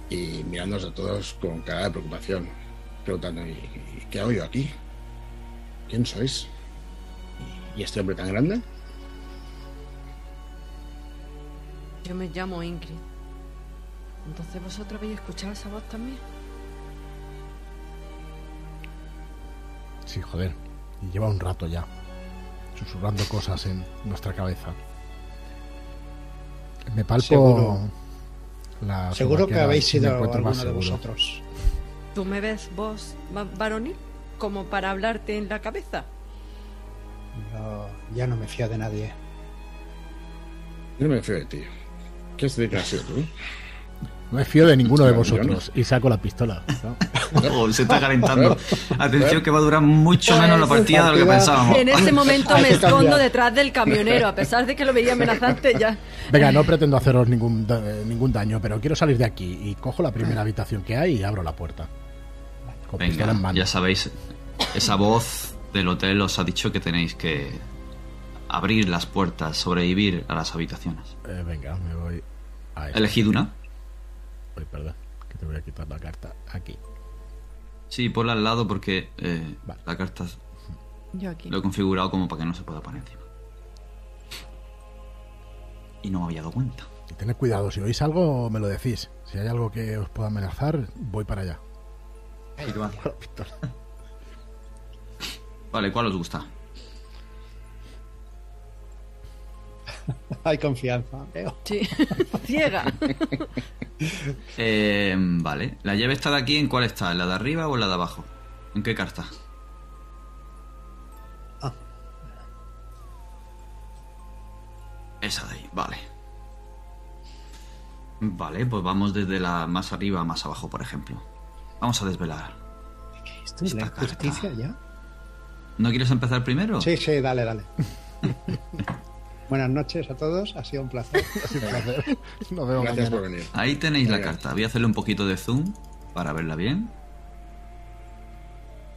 y mirándonos a todos con cara de preocupación, preguntando, ¿y, qué hago yo aquí? ¿Quién sois? ¿Y este hombre tan grande? Yo me llamo Ingrid. Entonces vosotros habéis escuchado esa voz también. Sí, joder. Y lleva un rato ya. Susurrando cosas en nuestra cabeza. Me palpo Seguro. la Seguro que habéis sido alguno de vosotros. ¿Tú me ves vos va- varonil como para hablarte en la cabeza? No, ya no me fío de nadie. Yo no me fío de ti. ¿Qué has dicho sido tú? No me fío de ninguno de vosotros. Y saco la pistola. ¿no? Oh, se está calentando. Atención que va a durar mucho menos la partida de lo que pensábamos. En ese momento me escondo detrás del camionero, a pesar de que lo veía amenazante ya. Venga, no pretendo haceros ningún, da- eh, ningún daño, pero quiero salir de aquí. Y cojo la primera habitación que hay y abro la puerta. Con Venga, en mano. ya sabéis, esa voz del hotel os ha dicho que tenéis que abrir las puertas, sobrevivir a las habitaciones. Eh, venga, me voy a. Elegid una. Uy, perdón, que te voy a quitar la carta aquí. Sí, ponla al lado porque eh, Vale. la carta Yo aquí. lo he configurado como para que no se pueda poner encima. Y no me había dado cuenta. Y tened cuidado, si oís algo, me lo decís. Si hay algo que os pueda amenazar, voy para allá. Vale, ¿cuál os gusta? Hay confianza, veo. Sí, ciega. Eh, vale. ¿La llave está de aquí? ¿En cuál está? ¿En la de arriba o en la de abajo? ¿En qué carta? Ah. Esa de ahí, vale. Vale, pues vamos desde la más arriba a más abajo, por ejemplo. Vamos a desvelar. ¿Esto es la Esta justicia ya? ¿No quieres empezar primero? Sí, sí, dale, dale. Buenas noches a todos, ha sido un placer. Ha sido un placer. Nos vemos Gracias mañana. por venir. Ahí tenéis la carta. Voy a hacerle un poquito de zoom para verla bien.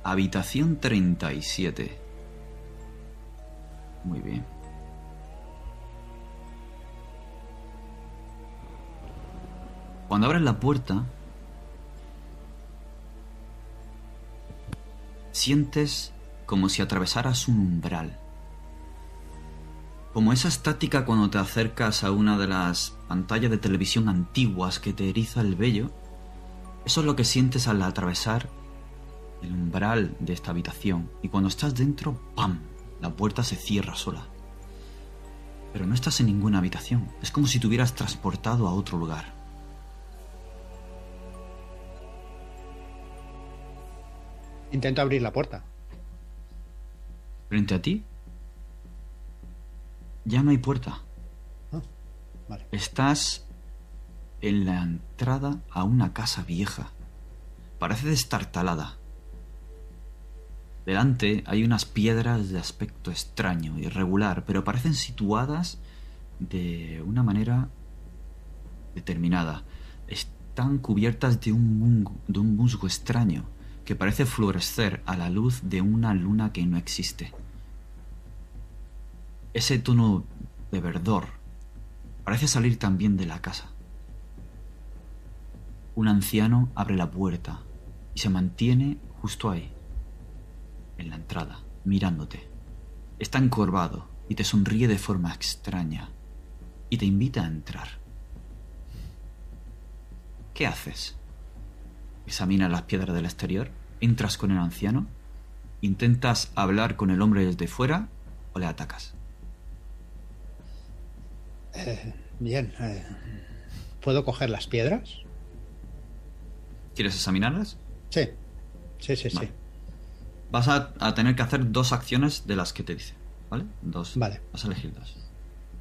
Habitación 37. Muy bien. Cuando abres la puerta, sientes como si atravesaras un umbral. Como esa estática cuando te acercas a una de las pantallas de televisión antiguas que te eriza el vello, eso es lo que sientes al atravesar el umbral de esta habitación. Y cuando estás dentro, ¡pam! La puerta se cierra sola. Pero no estás en ninguna habitación. Es como si te hubieras transportado a otro lugar. Intento abrir la puerta. Frente a ti, ya no hay puerta. Ah, vale. Estás en la entrada a una casa vieja. Parece destartalada. Delante hay unas piedras de aspecto extraño, irregular, pero parecen situadas de una manera determinada. Están cubiertas de un, mungo- de un musgo extraño que parece fluorescer a la luz de una luna que no existe. Ese tono de verdor parece salir también de la casa. Un anciano abre la puerta y se mantiene justo ahí, en la entrada, mirándote. Está encorvado y te sonríe de forma extraña y te invita a entrar. ¿Qué haces? Examina las piedras del exterior, entras con el anciano, intentas hablar con el hombre desde fuera o le atacas. Eh, bien. eh, ¿Puedo coger las piedras? ¿Quieres examinarlas? Sí. Sí, sí, sí. Vas a, a tener que hacer dos acciones de las que te dice, ¿vale? Dos. Vale. Vas a elegir dos.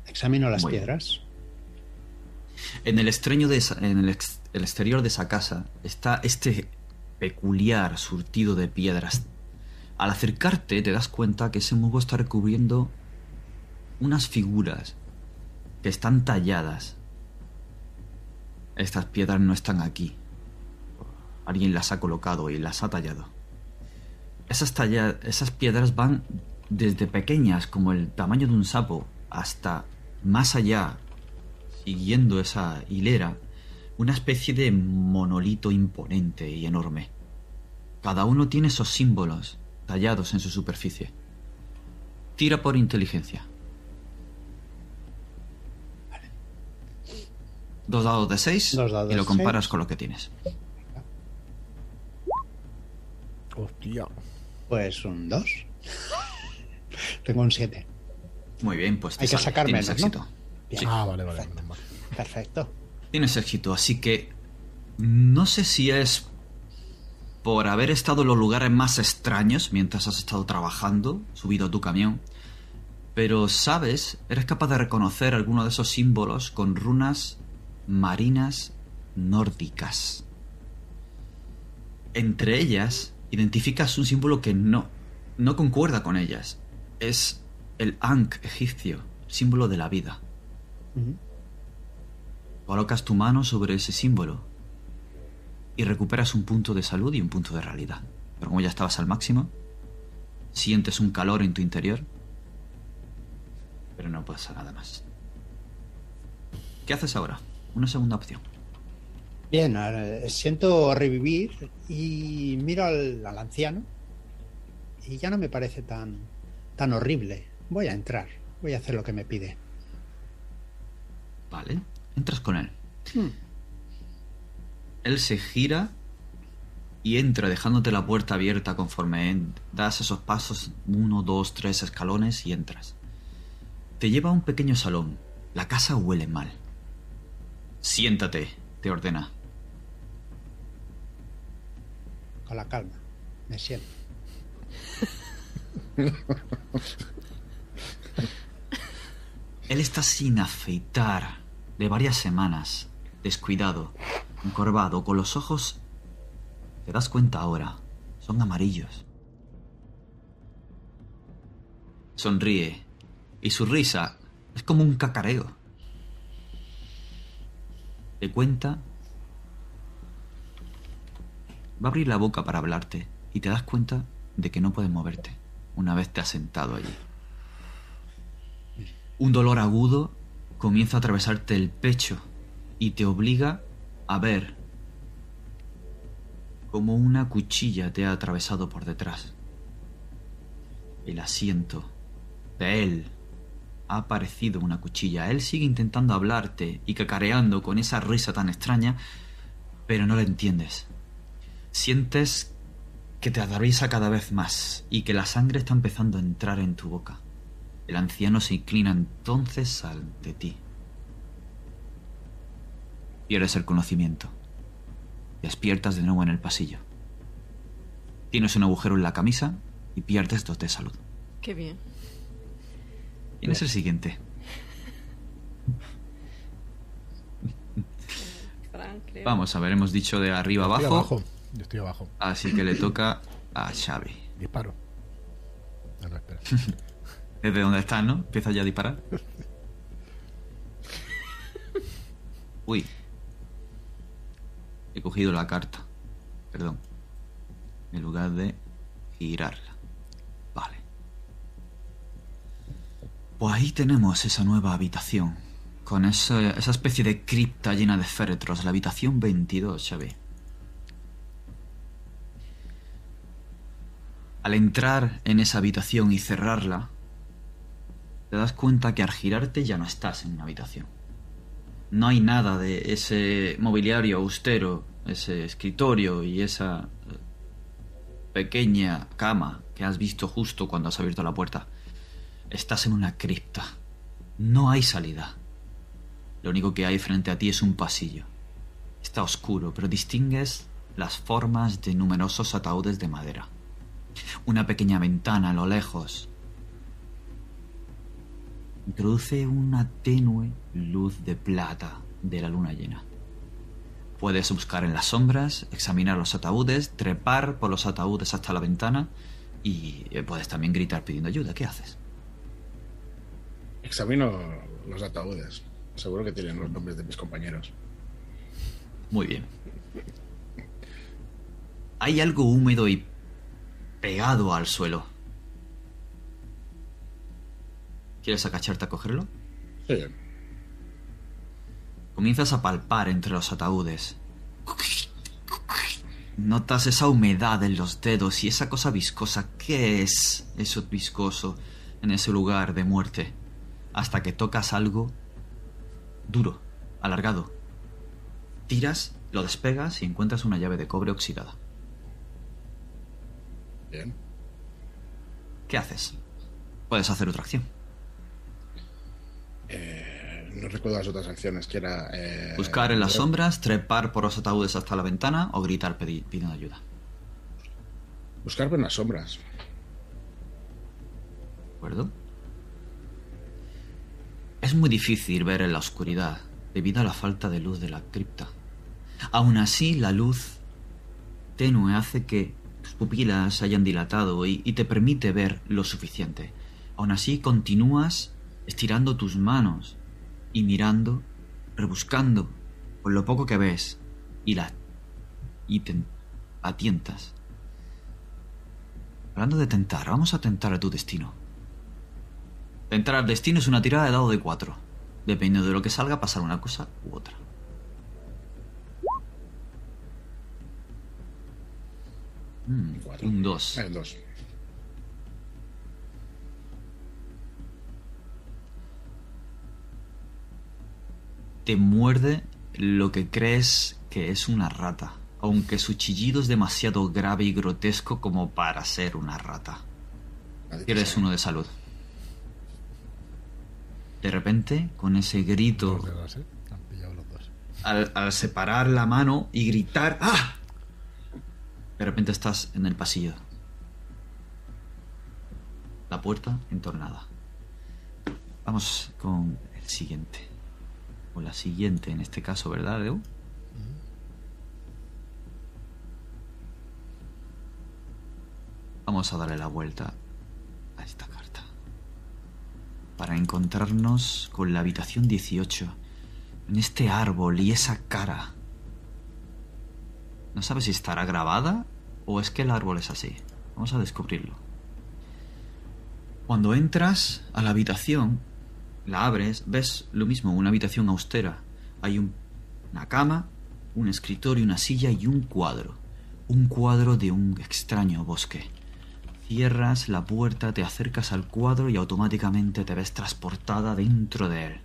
Examino las Muy bien. piedras. En el extraño de esa- en el, ex- el exterior de esa casa está este peculiar surtido de piedras. Al acercarte te das cuenta que ese musgo está recubriendo unas figuras que están talladas. Estas piedras no están aquí. Alguien las ha colocado y las ha tallado. Esas, esas piedras van desde pequeñas como el tamaño de un sapo hasta más allá siguiendo esa hilera, una especie de monolito imponente y enorme. Cada uno tiene esos símbolos tallados en su superficie. Tira por inteligencia. Dos dados de seis Dos dados y lo comparas seis. con lo que tienes. Hostia. Pues un 2. Tengo un 7. Muy bien, pues te Hay que sale, sacar tienes menos, ¿no? éxito. Sí. Ah, vale, vale. menos mal. Perfecto. Tienes éxito, así que no sé si es por haber estado en los lugares más extraños mientras has estado trabajando, subido a tu camión, pero sabes, eres capaz de reconocer alguno de esos símbolos con runas marinas nórdicas. Entre ellas, identificas un símbolo que no, no concuerda con ellas. Es el Ankh egipcio, símbolo de la vida. Colocas tu mano sobre ese símbolo y recuperas un punto de salud y un punto de realidad. Pero como ya estabas al máximo, sientes un calor en tu interior, pero no pasa nada más. ¿Qué haces ahora? Una segunda opción. Bien, ahora, siento revivir y miro al, al anciano y ya no me parece tan, tan horrible. Voy a entrar, voy a hacer lo que me pide. Vale, entras con él. Hmm. Él se gira y entra dejándote la puerta abierta conforme das esos pasos, uno, dos, tres escalones y entras. Te lleva a un pequeño salón. La casa huele mal. Siéntate, te ordena. Con la calma. Me siento. Él está sin afeitar de varias semanas, descuidado, encorvado, con los ojos... Te das cuenta ahora, son amarillos. Sonríe, y su risa es como un cacareo. Te cuenta... Va a abrir la boca para hablarte y te das cuenta de que no puedes moverte una vez te has sentado allí. Un dolor agudo comienza a atravesarte el pecho y te obliga a ver como una cuchilla te ha atravesado por detrás. El asiento de él ha aparecido una cuchilla. Él sigue intentando hablarte y cacareando con esa risa tan extraña, pero no la entiendes. Sientes que te atraviesa cada vez más y que la sangre está empezando a entrar en tu boca. El anciano se inclina entonces ante ti. Pierdes el conocimiento. Despiertas de nuevo en el pasillo. Tienes un agujero en la camisa y pierdes dos de salud. Qué bien. ¿Quién es el siguiente? Creo. Vamos a ver, hemos dicho de arriba abajo. abajo. Yo estoy abajo. Así que le toca a Xavi. Disparo. No, no, espera. Desde donde estás, ¿no? Empieza ya a disparar. Uy. He cogido la carta. Perdón. En lugar de girarla. Vale. Pues ahí tenemos esa nueva habitación. Con esa, esa especie de cripta llena de féretros. La habitación 22, Xavi. Al entrar en esa habitación y cerrarla, te das cuenta que al girarte ya no estás en una habitación. No hay nada de ese mobiliario austero, ese escritorio y esa eh, pequeña cama que has visto justo cuando has abierto la puerta. Estás en una cripta. No hay salida. Lo único que hay frente a ti es un pasillo. Está oscuro, pero distingues las formas de numerosos ataúdes de madera. Una pequeña ventana a lo lejos introduce una tenue luz de plata de la luna llena. Puedes buscar en las sombras, examinar los ataúdes, trepar por los ataúdes hasta la ventana y eh, puedes también gritar pidiendo ayuda. ¿Qué haces? Examino los ataúdes. Seguro que tienen los nombres de mis compañeros. Muy bien. Hay algo húmedo y pegado al suelo. ¿Quieres agacharte a cogerlo? Sí. Comienzas a palpar entre los ataúdes. Notas esa humedad en los dedos y esa cosa viscosa. ¿Qué es eso viscoso en ese lugar de muerte? Hasta que tocas algo duro, alargado. Tiras, lo despegas y encuentras una llave de cobre oxidada. Bien. ¿Qué haces? Puedes hacer otra acción. Eh, no recuerdo las otras acciones, que era... eh, Buscar en las pero- sombras, trepar por los ataúdes hasta la ventana o gritar pidiendo ayuda. Buscar en las sombras. ¿De acuerdo? Es muy difícil ver en la oscuridad debido a la falta de luz de la cripta. Aún así, la luz tenue hace que tus pupilas se hayan dilatado y, te permite ver lo suficiente. Aún así, continúas estirando tus manos y mirando, rebuscando por lo poco que ves y la y te atientas. Hablando de tentar, vamos a tentar a tu destino. Tentar al destino es una tirada de dado de 4. Dependiendo de lo que salga, pasar una cosa u otra. Mm, un 2. Eh, dos. Te muerde lo que crees que es una rata. aunque su chillido es demasiado grave y grotesco como para ser una rata. Pierdes uno de salud. De repente, con ese grito, ¿eh? Han pillado los dos. al, al separar la mano y gritar ¡Ah! De repente estás en el pasillo. La puerta entornada. Vamos con el siguiente. O la siguiente en este caso, ¿verdad, Leo? Vamos a darle la vuelta a esta carta. Para encontrarnos con la habitación 18. En este árbol y esa cara. No sabes si estará grabada o es que el árbol es así. Vamos a descubrirlo. Cuando entras a la habitación, la abres, ves lo mismo, una habitación austera. Hay un- una cama, un escritorio, una silla y un cuadro. Un cuadro de un extraño bosque. Cierras la puerta, te acercas al cuadro y automáticamente te ves transportada dentro de él.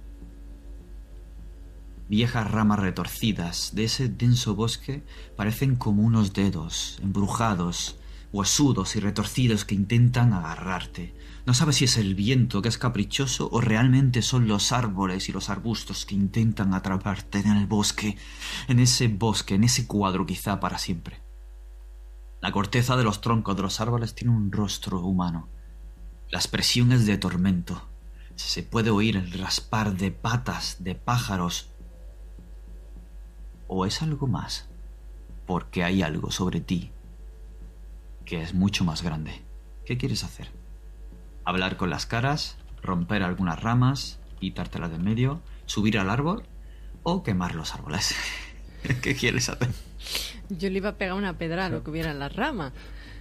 Viejas ramas retorcidas de ese denso bosque parecen como unos dedos, embrujados, huesudos y retorcidos que intentan agarrarte. No sabes si es el viento que es caprichoso o realmente son los árboles y los arbustos que intentan atraparte en el bosque, en ese bosque, en ese cuadro quizá para siempre. La corteza de los troncos de los árboles tiene un rostro humano. La expresión es de tormento. Se puede oír el raspar de patas de pájaros. ¿O es algo más? Porque hay algo sobre ti que es mucho más grande. ¿Qué quieres hacer? ¿Hablar con las caras? ¿Romper algunas ramas? ¿Quitártelas de medio? ¿Subir al árbol? ¿O quemar los árboles? ¿Qué quieres hacer? Yo le iba a pegar una pedra a lo que hubiera en las ramas,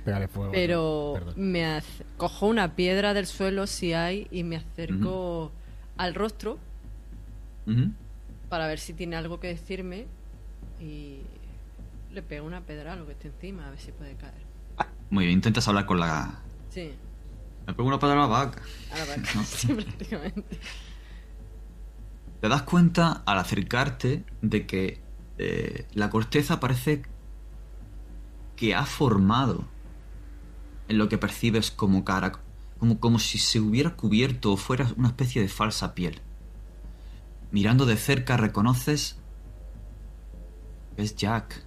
Pégale fuego. pero Perdón. me hace- cojo una piedra del suelo si hay y me acerco al rostro para ver si tiene algo que decirme y le pego una pedra a lo que esté encima, a ver si puede caer. Muy bien, intentas hablar con la... Sí, Me pego una pedra a la vaca. a la vaca, sí, prácticamente. Te das cuenta al acercarte de que eh, la corteza parece que ha formado en lo que percibes como cara, como, como si se hubiera cubierto o fuera una especie de falsa piel. Mirando de cerca reconoces que es Jack,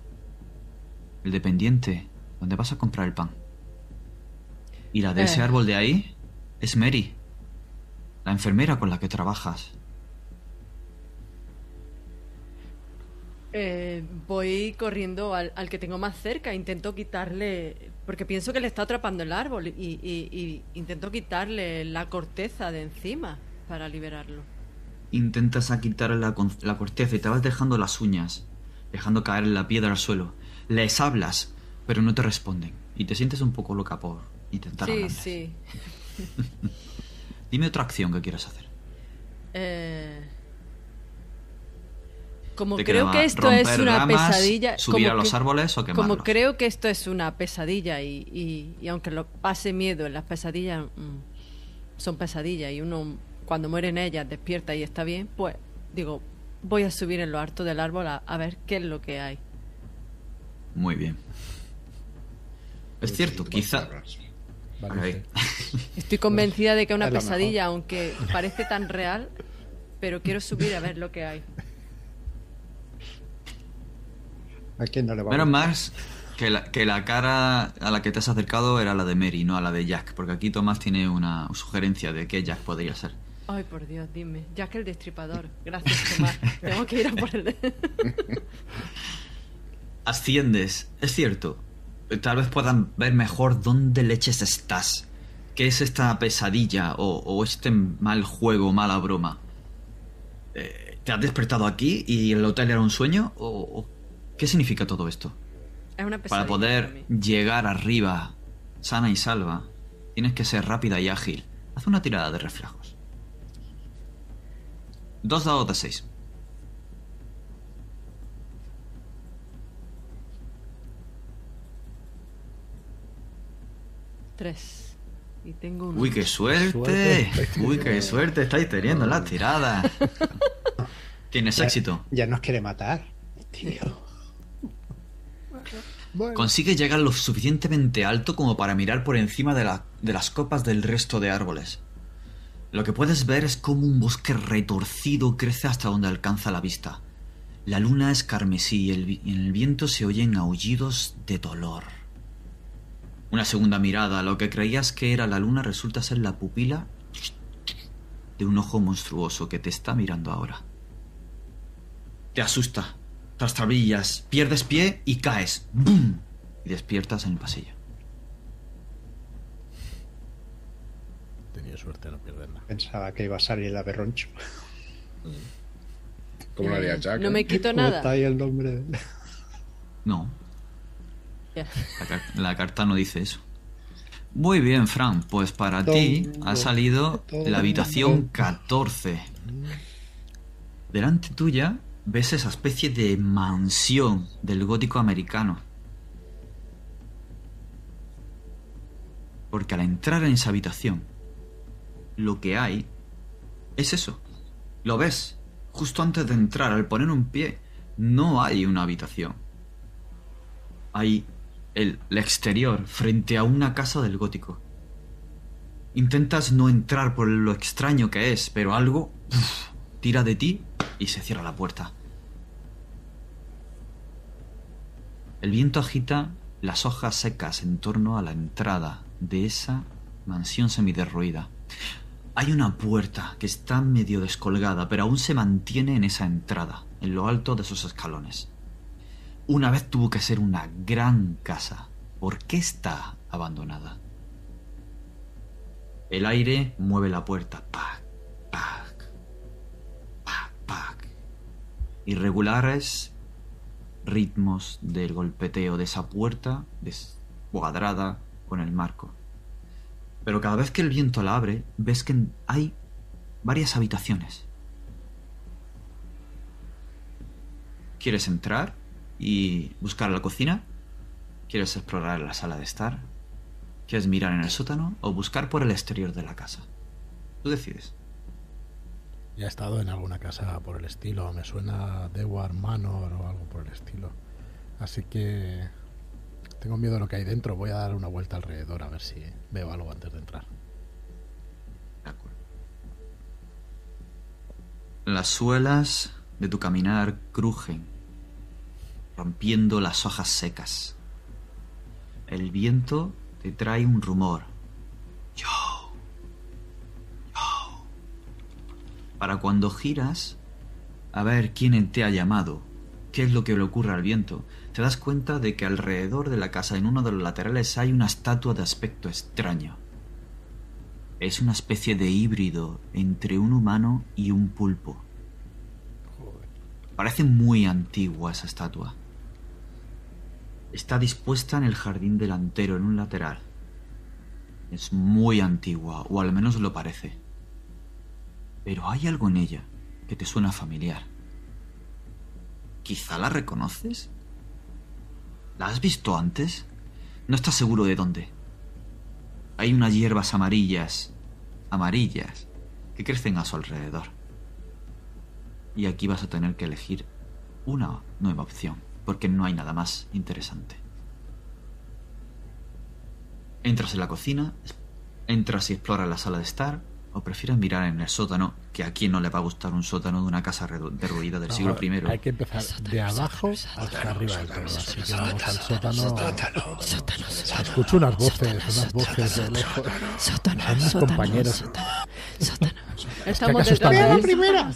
el dependiente, donde vas a comprar el pan. Y la de ese Eh. árbol de ahí es Mary, la enfermera con la que trabajas. Eh, voy corriendo al, al que tengo más cerca, intento quitarle, porque pienso que le está atrapando el árbol y, y- y intento quitarle la corteza de encima para liberarlo. Intentas a quitarle la, la corteza y te vas dejando las uñas, dejando caer la piedra al suelo. Les hablas, pero no te responden. Y te sientes un poco loca por intentar Sí, hablarles. sí. Dime otra acción que quieras hacer. Eh, como ¿Te creo quedaba que esto es una ramas, pesadilla, subir como a los que- árboles o Como quemarlos? creo que esto es una pesadilla y, y- y aunque lo pase miedo en las pesadillas, mm, son pesadillas y uno cuando muere en ellas despierta y está bien, pues digo, voy a subir en lo alto del árbol a, a ver qué es lo que hay. Muy bien. Es cierto, quizá... Vale. Estoy convencida de que es una pesadilla, aunque parece tan real, pero quiero subir a ver lo que hay. ¿A quién no le va a Menos gustar? más que la, que la cara a la que te has acercado era la de Mary, no a la de Jack, porque aquí Tomás tiene una sugerencia de que Jack podría ser. Ay, por Dios, dime. Jack el destripador. Gracias, Tomás. Tengo que ir a por él. Asciendes, es cierto. Tal vez puedan ver mejor dónde leches estás. ¿Qué es esta pesadilla o, o este mal juego, mala broma? Eh, ¿Te has despertado aquí y el hotel era un sueño? ¿O, o qué significa todo esto? Es una Para poder llegar arriba, sana y salva, tienes que ser rápida y ágil. Haz una tirada de reflejos. Dos dados de seis. Tres. Y tengo un. Uy, qué suerte. Suerte. Uy, qué suerte estáis teniendo en la tirada. Tienes Ya- éxito. Ya nos quiere matar, tío. Consigue llegar lo suficientemente alto como para mirar por encima de, la- de las copas del resto de árboles. Lo que puedes ver es como un bosque retorcido crece hasta donde alcanza la vista. La luna es carmesí y en el viento se oyen aullidos de dolor. Una segunda mirada, lo que creías que era la luna resulta ser la pupila de un ojo monstruoso que te está mirando ahora. Te asusta, trastrabillas, pierdes pie y caes. ¡Bum! Y despiertas en el pasillo. Tenía suerte, no pierdes nada. Pensaba que iba a salir la berroncho. Como lo haría Jack. No ¿eh? me quito ¿Cómo está nada. ahí el nombre? de- No, la, car- la carta no dice eso. Muy bien, Fran. Pues para ti ha salido tongo. la habitación 14. Delante tuya ves esa especie de mansión del gótico americano. Porque al entrar en esa habitación, lo que hay es eso. Lo ves. Justo antes de entrar, al poner un pie, no hay una habitación. Hay el, exterior frente a una casa del gótico. Intentas no entrar por lo extraño que es, pero algo tira de ti y se cierra la puerta. El viento agita las hojas secas en torno a la entrada de esa mansión semiderruida. Hay una puerta que está medio descolgada, pero aún se mantiene en esa entrada, en lo alto de esos escalones. Una vez tuvo que ser una gran casa. ¿Por qué está abandonada? El aire mueve la puerta. Pac, pac, Irregulares ritmos del golpeteo de esa puerta descuadrada con el marco. Pero cada vez que el viento la abre, ves que hay varias habitaciones. ¿Quieres entrar y buscar la cocina? ¿Quieres explorar la sala de estar? ¿Quieres mirar en el sótano o buscar por el exterior de la casa? Tú decides. Ya he estado en alguna casa por el estilo. Me suena Dewar Manor o algo por el estilo. Así que tengo miedo de lo que hay dentro. Voy a dar una vuelta alrededor a ver si veo algo antes de entrar. Las suelas de tu caminar crujen, rompiendo las hojas secas. El viento te trae un rumor. Yo. Para cuando giras a ver quién te ha llamado, qué es lo que le ocurre al viento, te das cuenta de que alrededor de la casa, en uno de los laterales, hay una estatua de aspecto extraño. Es una especie de híbrido entre un humano y un pulpo. Parece muy antigua esa estatua. Está dispuesta en el jardín delantero, en un lateral. Es muy antigua, o al menos lo parece. Pero hay algo en ella que te suena familiar. ¿Quizá la reconoces? ¿La has visto antes? No estás seguro de dónde. Hay unas hierbas amarillas, amarillas, que crecen a su alrededor. Y aquí vas a tener que elegir una nueva opción, porque no hay nada más interesante. Entras en la cocina, entras y exploras la sala de estar, o prefieres mirar en el sótano, que a quien no le va a gustar un sótano de una casa derruida del siglo I. Hay que empezar de abajo hasta arriba del todo. Así que vamos al sótano. Escucho unas voces, unas voces de lejos. Sótano, Son mis compañeros. sótano, sótano. ¿Es que Estamos ahí? primera.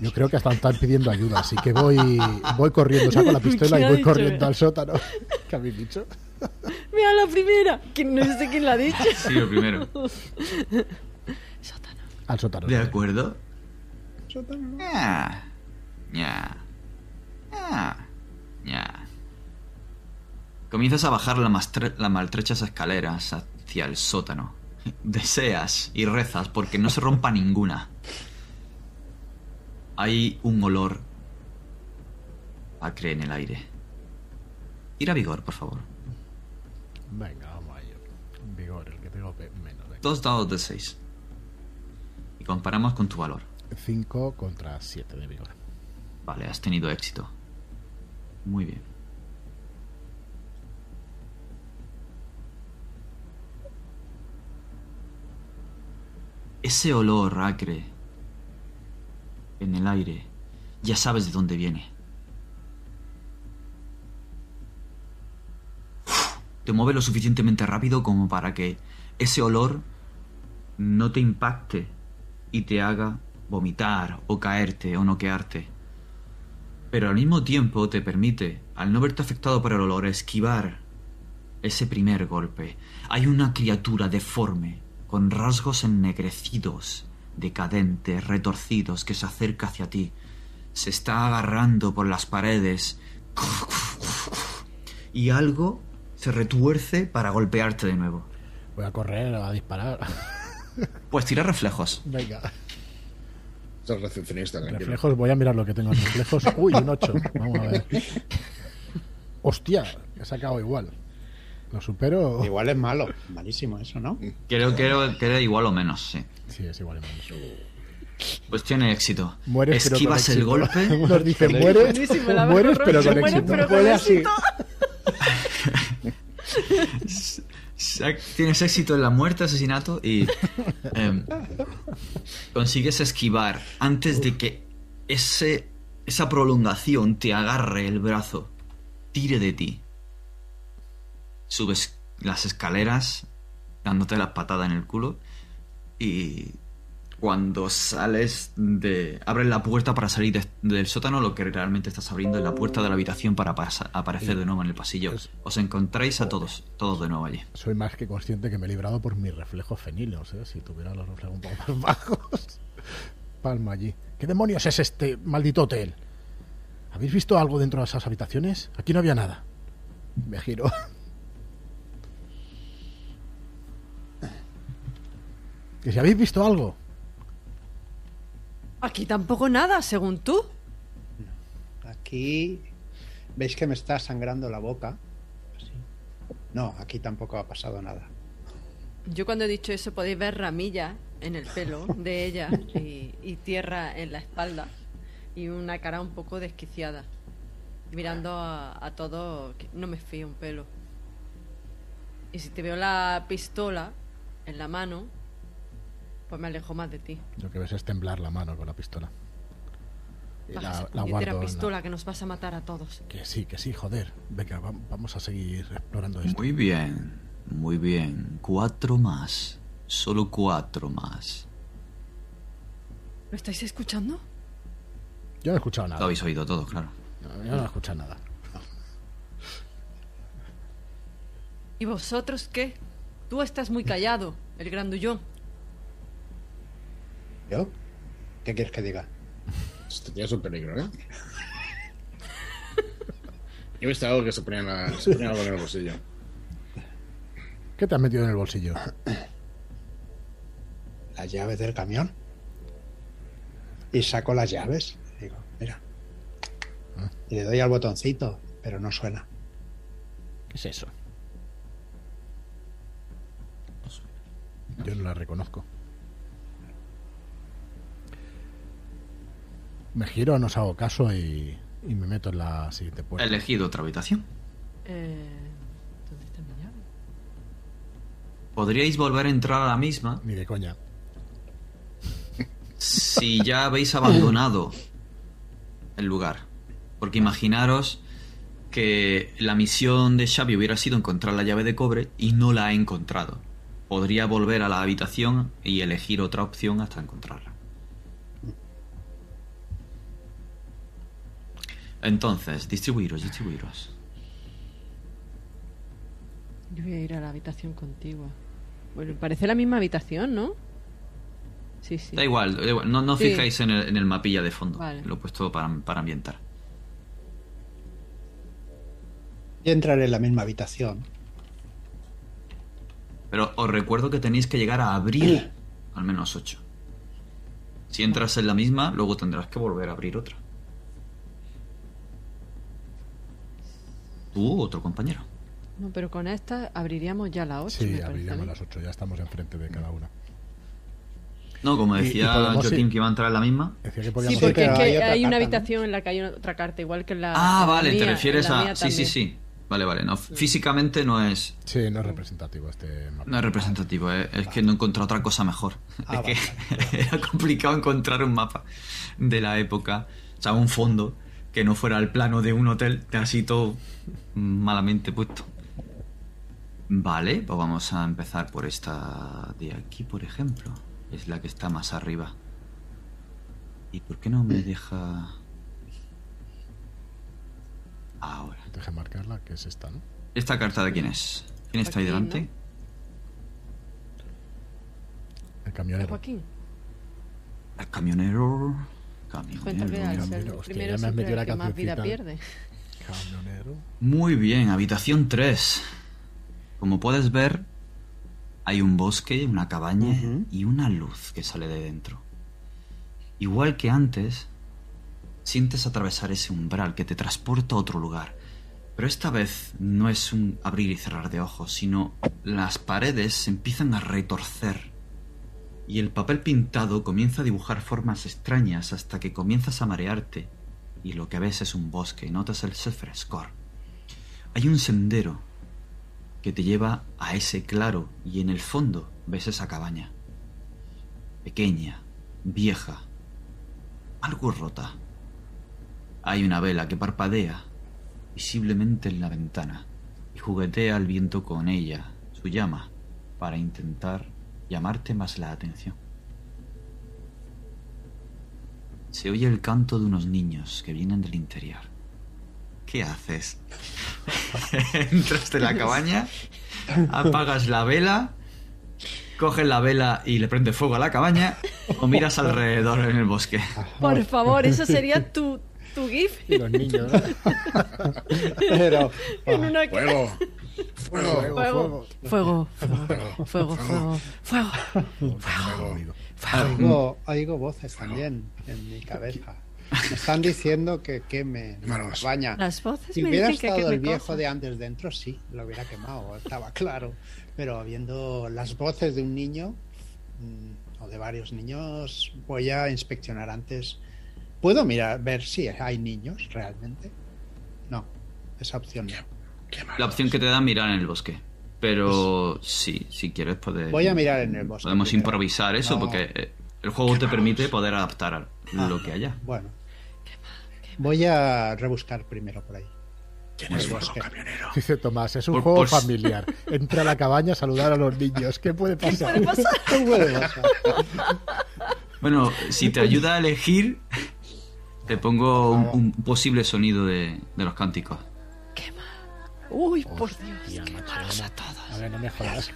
Yo creo que hasta están pidiendo ayuda, así que voy, voy corriendo, saco la pistola y ¿Quién voy corriendo al sótano. ¿Qué habéis dicho? Mira la primera. Que no sé quién la ha dicho. Sí, lo primero. Sótano. Al sótano. ¿De acuerdo? Ya. Ya. Ya. Ya. Comienzas a bajar la las maltrechas escaleras hacia el sótano. Deseas y rezas porque no se rompa ninguna. Hay un olor acre en el aire. Tira vigor, por favor. Venga, vamos a ello. Vigor, el que tengo menos. Dos dados de seis. Comparamos con tu valor. 5 contra 7 de vigor. Vale, has tenido éxito. Muy bien. Ese olor acre en el aire, ya sabes de dónde viene. Te mueve lo suficientemente rápido como para que ese olor no te impacte y te haga vomitar o caerte o noquearte. Pero al mismo tiempo te permite, al no verte afectado por el olor, esquivar ese primer golpe. Hay una criatura deforme, con rasgos ennegrecidos, decadentes, retorcidos, que se acerca hacia ti. Se está agarrando por las paredes. Y algo se retuerce para golpearte de nuevo. Voy a correr a disparar. Pues tira reflejos. Venga. El recepcionista, tranquilo. Reflejos, voy a mirar lo que tengo en reflejos. Uy, un 8. Vamos a ver. Hostia, he sacado igual. Lo supero. Igual es malo. Malísimo eso, ¿no? Creo, que era igual o menos, sí. Sí, es igual. Pues tiene éxito. Mueres, pero con Esquivas el éxito. golpe. Unos dicen mueres, mueres pero con mueres, éxito. pero con éxito. Tienes éxito en la muerte, asesinato y em, consigues esquivar antes de que ese, esa prolongación te agarre el brazo, tire de ti. Subes las escaleras dándote la patada en el culo y cuando sales de... abres la puerta para salir de- del sótano, lo que realmente estás abriendo es la puerta de la habitación para pasa- aparecer de nuevo en el pasillo. Os encontráis a todos, todos de nuevo allí. Soy más que consciente que me he librado por mis reflejos fenilos, ¿eh? Si tuviera los reflejos un poco más bajos. Palma allí. ¿Qué demonios es este maldito hotel? ¿Habéis visto algo dentro de esas habitaciones? Aquí no había nada. Me giro. ¿Que si habéis visto algo? Aquí tampoco nada, según tú. Aquí veis que me está sangrando la boca. Así. No, aquí tampoco ha pasado nada. Yo cuando he dicho eso podéis ver ramillas en el pelo de ella y, y tierra en la espalda y una cara un poco desquiciada. Mirando a, a todo, que no me fío un pelo. Y si te veo la pistola en la mano, pues me alejo más de ti. Lo que ves es temblar la mano con la pistola. Y la, la guardo. en la- pistola que nos vas a matar a todos. Que sí, que sí, joder. Venga, va- vamos a seguir explorando esto. Muy bien, muy bien. Cuatro más. Solo cuatro más. ¿Lo estáis escuchando? Yo no he escuchado Lo nada. habéis oído todo, claro. No, yo no he escuchado nada. ¿Y vosotros qué? Tú estás muy callado, el grandullón. ¿Yo? ¿Qué quieres que diga? Este tío es un peligro, ¿eh? Yo he visto algo que se ponía, en la- se ponía algo en el bolsillo. ¿Qué te has metido en el bolsillo? Las llaves del camión. Y saco las llaves. Digo, mira. Y le doy al botoncito, pero no suena. ¿Qué es eso? Yo no la reconozco. Me giro, no os hago caso y, y me meto en la siguiente He puerta. elegido otra habitación. Eh, ¿Dónde está mi llave? Podríais volver a entrar a la misma Ni de coña. si ya habéis abandonado el lugar. Porque imaginaros que la misión de Xavi hubiera sido encontrar la llave de cobre y no la ha encontrado. Podría volver a la habitación y elegir otra opción hasta encontrarla. Entonces, distribuiros, distribuiros. Yo voy a ir a la habitación contigua. Bueno, parece la misma habitación, ¿no? Sí, sí. Da igual, da igual, no, no Sí. fijáis en el, en el mapilla de fondo. Vale. Lo he puesto para, para ambientar. Yo entraré en la misma habitación. Pero os recuerdo que tenéis que llegar a abrir al menos 8. Si entras en la misma, luego tendrás que volver a abrir otra. U otro compañero. No, pero con esta abriríamos ya la 8. Sí, abriríamos las 8, ya estamos enfrente de cada una. No, como Y- y decía Joaquín que iba a entrar en la misma. Decía que Sí, porque es que hay hay, una carta, ¿no? habitación en la que hay otra carta, igual que en la. Ah, en la vale, te mía, refieres en la a... Sí, sí, sí. Vale, vale. No, físicamente no es, Sí, no es representativo este mapa. no es representativo. eh. Es que no encontré otra cosa mejor. Ah, es que era complicado encontrar un mapa de la época. O sea, un fondo que no fuera el plano de un hotel, así todo malamente puesto. Vale, pues vamos a empezar por esta de aquí, por ejemplo. Es la que está más arriba. ¿Y por qué no me deja... Ahora. Deja marcarla, que es esta, ¿no? ¿Esta carta de quién es? ¿Quién está ahí delante? El camionero. Joaquín, El camionero. Al Hostia, primero ya me has siempre metido el la que más vida cancioncita. pierde. Camionero. Muy bien, habitación 3. Como puedes ver, hay un bosque, una cabaña y una luz que sale de dentro. Igual que antes, sientes atravesar ese umbral que te transporta a otro lugar. Pero esta vez no es un abrir y cerrar de ojos, sino las paredes se empiezan a retorcer. Y el papel pintado comienza a dibujar formas extrañas hasta que comienzas a marearte. Y lo que ves es un bosque notas el frescor. Hay un sendero que te lleva a ese claro y en el fondo ves esa cabaña. Pequeña, vieja, algo rota. Hay una vela que parpadea visiblemente en la ventana y juguetea el viento con ella, su llama, para intentar llamarte más la atención. Se oye el canto de unos niños que vienen del interior. ¿Qué haces? Entras de la cabaña, apagas la vela, coges la vela y le prendes fuego a la cabaña o miras alrededor en el bosque. Por favor, eso sería tu, tu GIF Y los niños, ¿no? Pero en una ca- ¡Fuego! ¡Fuego! Fuego, fuego, fuego, fuego, fuego, fuego. Oigo, oigo voces también en mi cabeza. Me están diciendo que queme la Quémalos. cabaña. Las voces Si me hubiera dicen estado el viejo cosas. de antes dentro, sí, lo hubiera quemado, estaba claro. Pero viendo las voces de un niño mm, o de varios niños, voy a inspeccionar antes. ¿Puedo mirar, ver si hay niños realmente? No, esa opción no. La opción que te da mirar en el bosque. Pero sí, si quieres puedes... Voy a mirar en el bosque. Podemos primero. improvisar eso No. porque eh, el juego te permite poder adaptar a lo que haya. Bueno, voy a rebuscar primero por ahí. Fuego, bosque. camionero. Dice Tomás, es un Por- juego por- familiar. Entra a la cabaña a saludar a los niños. ¿Qué puede pasar? ¿Qué puede pasar? Bueno, si te ayuda a elegir, te pongo un, un posible sonido de, de los cánticos. Uy, por Dios. Tía, macho, Quémalos a todos. A ver, no me jodas.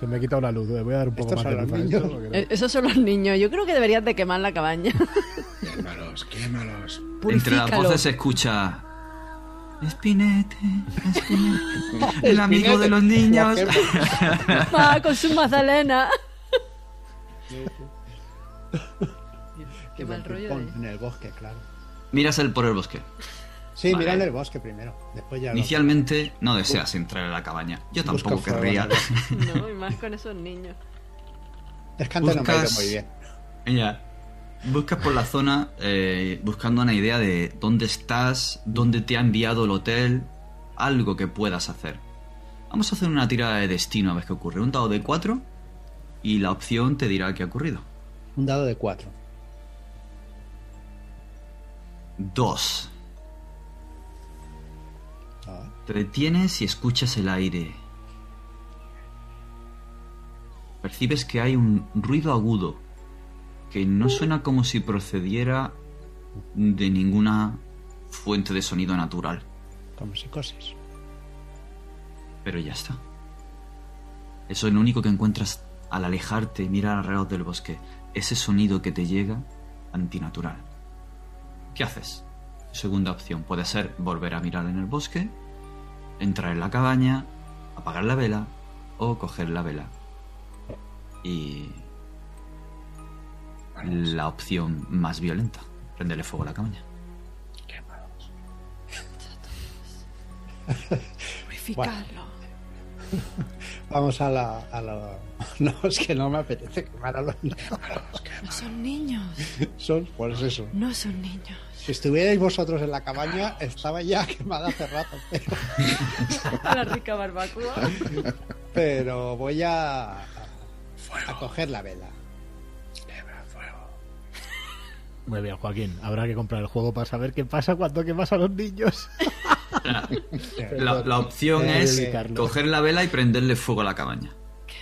Se me ha quitado la luz. Le voy a dar un poco más de luz esto. no- Eh, Esos son los niños. Yo creo que deberías de quemar la cabaña. Quémalos, quémalos. Entre las voces se escucha... Espinete, Espinete, el amigo de los niños. Va con su magdalena. Qué mal rollo Pon de... En el bosque, claro. Miras el por el bosque. Sí, Vale. mira en el bosque primero. Después ya. lo- Inicialmente no deseas entrar en la cabaña. Yo tampoco querría. No, y más con esos niños. Es que antes no me ha ido Buscas- muy bien. Ya. Buscas por la zona eh, buscando una idea de dónde estás, dónde te ha enviado el hotel, algo que puedas hacer. Vamos a hacer una tirada de destino a ver qué ocurre. Un dado de 4 y la opción te dirá qué ha ocurrido. Un dado de cuatro. 2. Ah, Te detienes y escuchas el aire. Percibes que hay un ruido agudo que no suena como si procediera de ninguna fuente de sonido natural. como psicosis. Pero ya está. Eso es lo único que encuentras al alejarte y mirar alrededor del bosque. Ese sonido que te llega antinatural. ¿Qué haces? Segunda opción puede ser volver a mirar en el bosque, entrar en la cabaña, apagar la vela o coger la vela. Y la opción más violenta, prenderle fuego a la cabaña. Quémalos. Purificarlo. Vamos a la, a la- No, es que no me apetece quemar a los niños. No son niños. Son, pues eso. No son niños. Si estuvierais vosotros en la cabaña, estaba ya quemada hace rato. Pero, La rica barbacoa. pero voy a, a coger la vela. Muy bien, Joaquín. Habrá que comprar el juego para saber qué pasa cuando quemas a los niños. La, la opción Eh, es eh, coger la vela y prenderle fuego a la cabaña.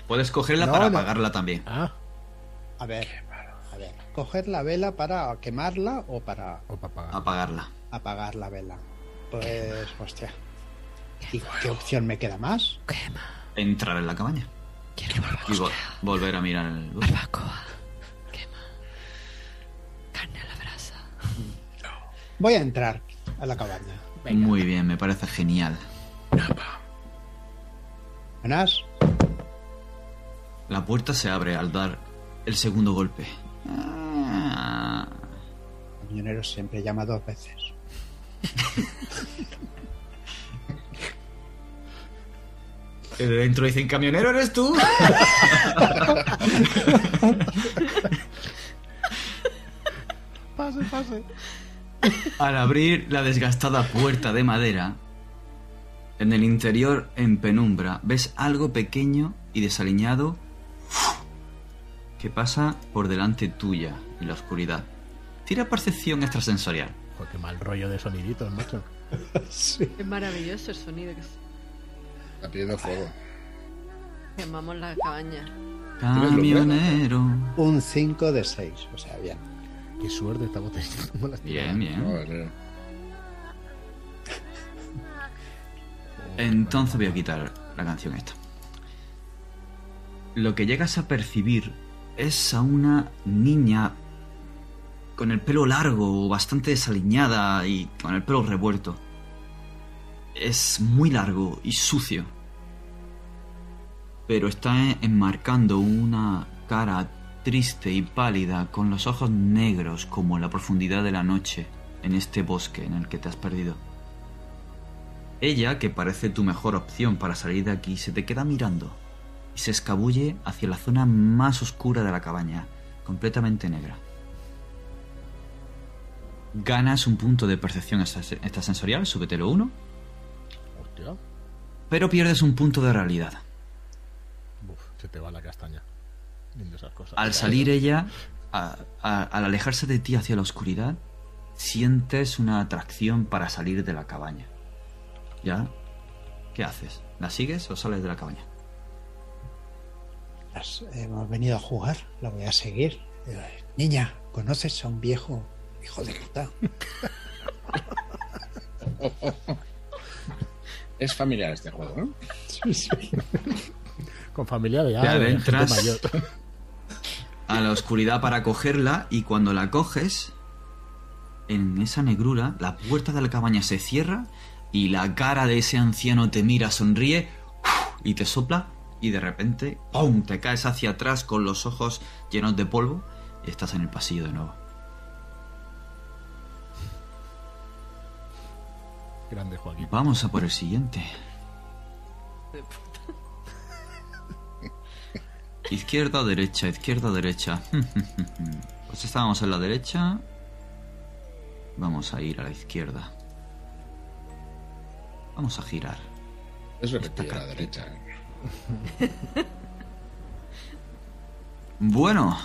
Puedes cogerla No, para no. apagarla también. Ah, A ver, a ver. ¿Coger la vela para quemarla o para o para pagar. Apagarla. apagar la vela? Pues, hostia. ¿Y qué opción me queda más? Entrar en la cabaña. Y vo- volver a mirar el... Barbacoa. Quema. Carne a la brasa. Voy a entrar a la cabaña. Muy bien, me parece genial. Buenas. La puerta se abre al dar el segundo golpe. Ah, camionero siempre llama dos veces. el de dentro dicen, camionero, ¿eres tú? Pase, pase. Al abrir la desgastada puerta de madera, en el interior, en penumbra, ves algo pequeño y desaliñado que pasa por delante tuya en la oscuridad. Tira percepción extrasensorial. Joder, qué mal rollo de soniditos, macho. Sí. Es maravilloso el sonido que s- Está pidiendo fuego. quemamos la cabaña. Camionero. Un 5 de 6. O sea, bien. Qué suerte estamos teniendo. con las Bien, bien. Joder. Entonces voy a quitar la canción esta. Lo que llegas a percibir es a una niña con el pelo largo, bastante desaliñada y con el pelo revuelto. Es muy largo y sucio. Pero está enmarcando una cara triste y pálida con los ojos negros como la profundidad de la noche en este bosque en el que te has perdido. Ella, que parece tu mejor opción para salir de aquí, se te queda mirando y se escabulle hacia la zona más oscura de la cabaña, completamente negra. Ganas un punto de percepción extra- extrasensorial, súbetelo uno, Hostia. pero pierdes un punto de realidad. Uf, se te va la castaña. Viendo esas cosas. Al salir ella, a- a- al alejarse de ti hacia la oscuridad, sientes una atracción para salir de la cabaña. ¿Ya? ¿Qué haces? ¿La sigues o sales de la cabaña? Las- hemos venido a jugar. La voy a seguir. Eh, Niña, ¿conoces a un viejo hijo de puta? Es familiar este juego, ¿no? Con familia de, ah, de mayor. a la oscuridad para cogerla y cuando la coges, en esa negrura, la puerta de la cabaña se cierra y la cara de ese anciano te mira, sonríe y te sopla y de repente ¡pum! te caes hacia atrás con los ojos llenos de polvo y estás en el pasillo de nuevo. Grande Joaquín. Vamos a por el siguiente. Izquierda, derecha, izquierda, derecha. Pues estábamos en la derecha. Vamos a ir a la izquierda. Vamos a girar. Es lo que pilla a la derecha. Bueno,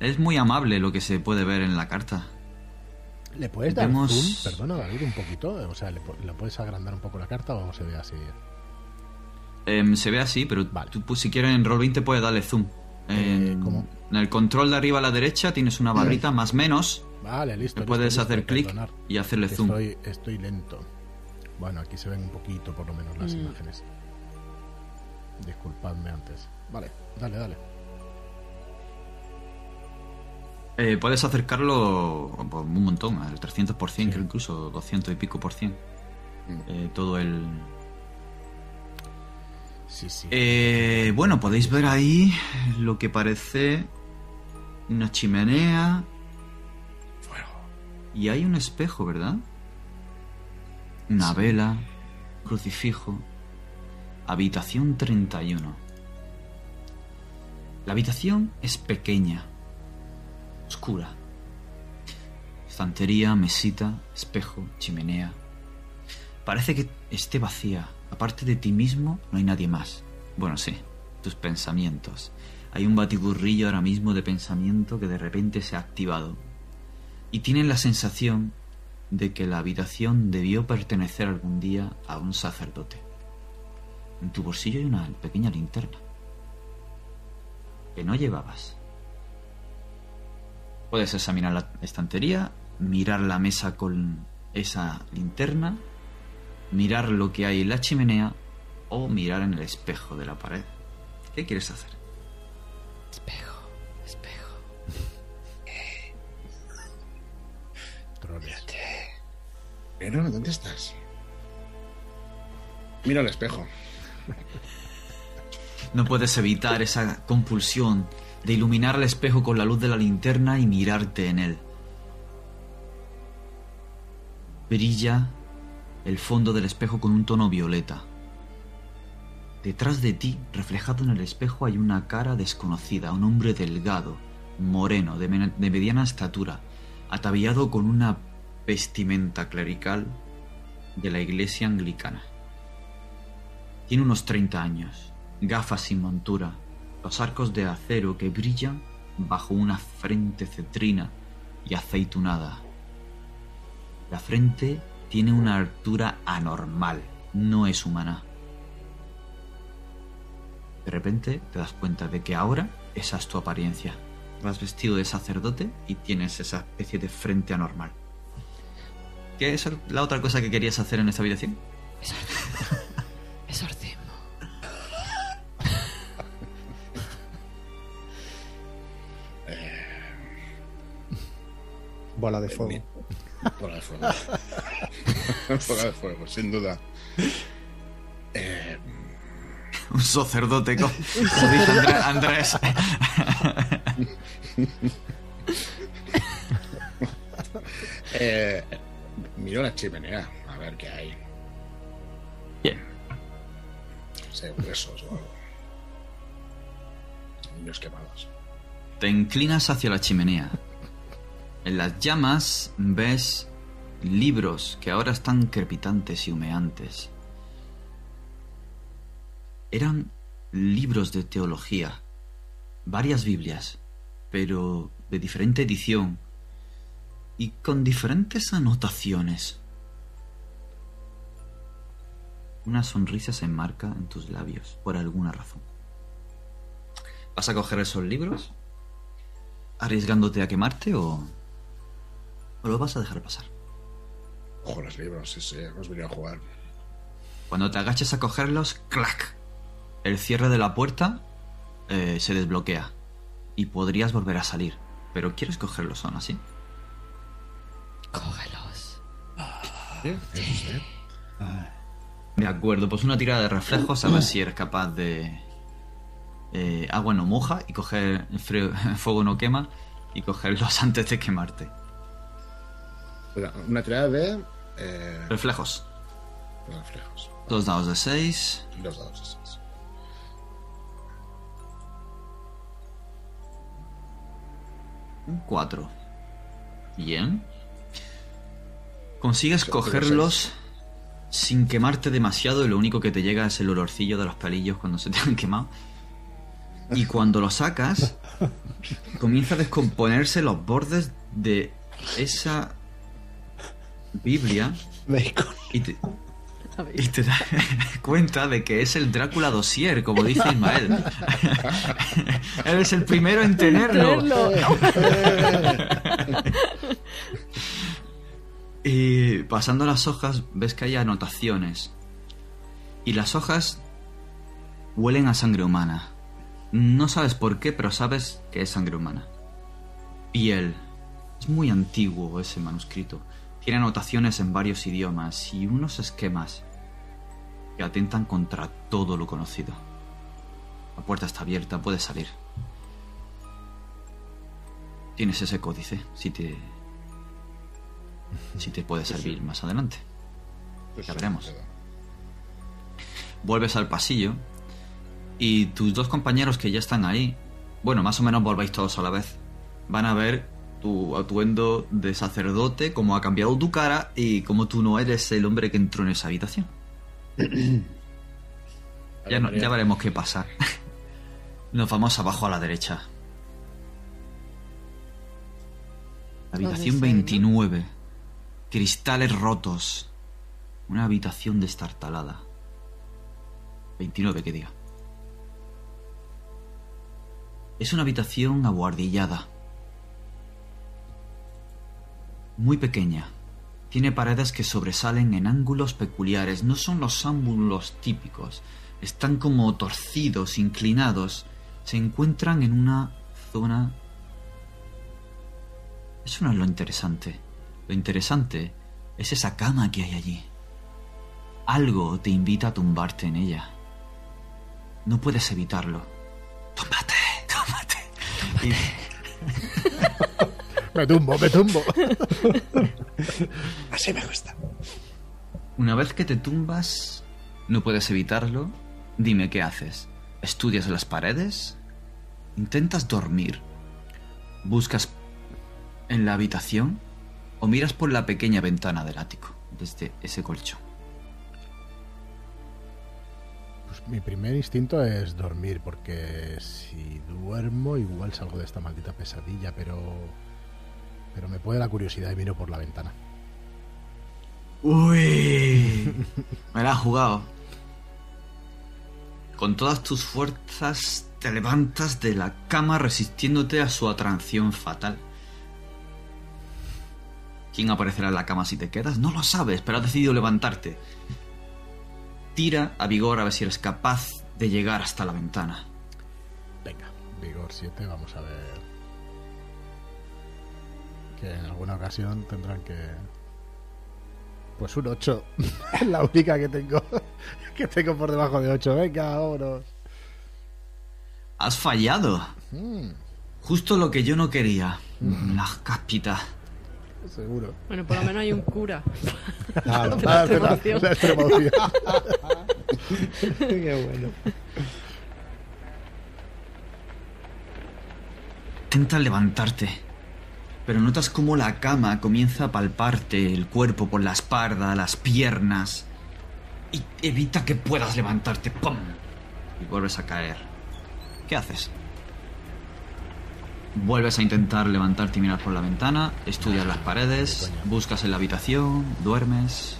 es muy amable lo que se puede ver en la carta. ¿Le puedes dar Vemos- zoom? Perdona, David, un poquito. O sea, ¿le, po- ¿le puedes agrandar un poco la carta o se ve así? Em, se ve así, pero Vale. tú pues, si quieres en Roll20 puedes darle zoom. Eh, En, ¿cómo? en el control de arriba a la derecha tienes una barrita más menos. Vale, listo. Le puedes listo, hacer clic y hacerle zoom. Estoy, estoy lento. Bueno, aquí se ven un poquito, por lo menos, las Mm. imágenes. Disculpadme antes. Vale, dale, dale. Eh, puedes acercarlo pues, un montón, al 300%, Sí. creo incluso 200 y pico por cien. Eh, todo el... Sí, sí. Eh, bueno, podéis ver ahí lo que parece una chimenea. Y hay un espejo, ¿verdad? Una vela, crucifijo. Habitación 31. La habitación es pequeña, oscura. Estantería, mesita, espejo, chimenea. Parece que esté vacía. Aparte de ti mismo, no hay nadie más. Bueno, sí, tus pensamientos. Hay un batiburrillo ahora mismo de pensamiento que de repente se ha activado. Y tienes la sensación de que la habitación debió pertenecer algún día a un sacerdote. En tu bolsillo hay una pequeña linterna. Que no llevabas. Puedes examinar la estantería, mirar la mesa con esa linterna, mirar lo que hay en la chimenea o mirar en el espejo de la pared. ¿Qué quieres hacer? Espejo, espejo. Pero, ¿dónde estás? Mira al espejo. No puedes evitar esa compulsión de iluminar el espejo con la luz de la linterna y mirarte en él. Brilla el fondo del espejo con un tono violeta. Detrás de ti, reflejado en el espejo, hay una cara desconocida, un hombre delgado, moreno, de, de mediana estatura, ataviado con una vestimenta clerical de la iglesia anglicana. Tiene unos 30 años, gafas sin montura, los arcos de acero que brillan bajo una frente cetrina y aceitunada. La frente tiene una altura anormal, no es humana. De repente te das cuenta de que ahora esa es tu apariencia. Vas vestido de sacerdote y tienes esa especie de frente anormal. ¿Qué es la otra cosa que querías hacer en esta habitación? Exorcismo. Bola de fuego. Bola de fuego. Bola de fuego, sin duda. Eh, Un sacerdote, co- como dice André- Andrés. eh, miro la chimenea, a ver qué hay. Bien. Hay huesos o algo. Niños quemados. Te inclinas hacia la chimenea. En las llamas ves libros que ahora están crepitantes y humeantes. Eran libros de teología, varias Biblias, pero de diferente edición y con diferentes anotaciones. Una sonrisa se enmarca en tus labios por alguna razón. ¿Vas a coger esos libros? ¿Arriesgándote a quemarte o, o lo vas a dejar pasar? Ojo los libros, sí, sí, hemos venido a jugar. Cuando te agaches a cogerlos, ¡clac! El cierre de la puerta eh, se desbloquea y podrías volver a salir. Pero ¿quieres cogerlos aún así? Cógelos. ¿Sí? Eso sí. De acuerdo, pues una tirada de reflejos a ver si eres capaz de... eh, agua no moja y coger... fuego no quema y cogerlos antes de quemarte. Una, tirada de. Eh, Reflejos. reflejos. Dos dados de 6. Y los dados esos. Un 4. Bien. Consigues cogerlos sin quemarte demasiado y lo único que te llega es el olorcillo de los pelillos cuando se te han quemado. Y cuando lo sacas, comienza a descomponerse los bordes de esa Biblia Bacon. y te, y das cuenta de que es el Drácula Dossier, como dice Ismael. Eres el primero en tenerlo. Tenerlo. Y pasando las hojas ves que hay anotaciones. Y las hojas huelen a sangre humana. No sabes por qué, pero sabes que es sangre humana. Piel. Es muy antiguo ese manuscrito. Tiene anotaciones en varios idiomas y unos esquemas que atentan contra todo lo conocido. La puerta está abierta, puedes salir. Tienes ese códice, si te si te puede servir más adelante. Pues Ya sí, veremos. Vuelves al pasillo y tus dos compañeros que ya están ahí, bueno, más o menos volvéis todos a la vez, van a ver tu atuendo de sacerdote, cómo ha cambiado tu cara y cómo tú no eres el hombre que entró en esa habitación. ya, no- ya veremos qué pasa. Nos vamos abajo a la derecha. Habitación Donde sea, ¿no? 29. Cristales rotos. Una habitación destartalada. 29, que diga. Es una habitación abuhardillada. Muy pequeña. Tiene paredes que sobresalen en ángulos peculiares. No son los ángulos típicos. Están como torcidos, inclinados. Se encuentran en una zona... Eso no es lo interesante. Lo interesante es esa cama que hay allí. Algo te invita a tumbarte en ella. No puedes evitarlo. ¡Túmbate! ¡Túmbate! Y Me tumbo, me tumbo. Así me gusta. una vez que te tumbas, no puedes evitarlo. Dime qué haces. ¿Estudias las paredes? ¿Intentas dormir? ¿Buscas en la habitación? ¿O miras por la pequeña ventana del ático, desde ese colchón? Pues mi primer instinto es dormir, porque si duermo igual salgo de esta maldita pesadilla, pero... Pero me puede la curiosidad y miro por la ventana. ¡Uy! Me la has jugado. Con todas tus fuerzas te levantas de la cama resistiéndote a su atracción fatal. ¿Quién aparecerá en la cama si te quedas? No lo sabes, pero has decidido levantarte. Tira a vigor a ver si eres capaz de llegar hasta la ventana. Venga, vigor 7, vamos a ver. Que en alguna ocasión tendrán que. Pues un 8. es la única que tengo. que tengo por debajo de 8. Venga, vámonos. Has fallado. Mm, Justo lo que yo no quería. La cáspita. seguro. Bueno, por lo menos hay un cura. Claro. La Ah, la extremación. Qué bueno. Intenta levantarte, pero notas cómo la cama comienza a palparte el cuerpo por la espalda, las piernas, y evita que puedas levantarte. ¡Pum! Y vuelves a caer. ¿Qué haces? Vuelves a intentar levantarte y mirar por la ventana, estudias las paredes, buscas en la habitación, duermes.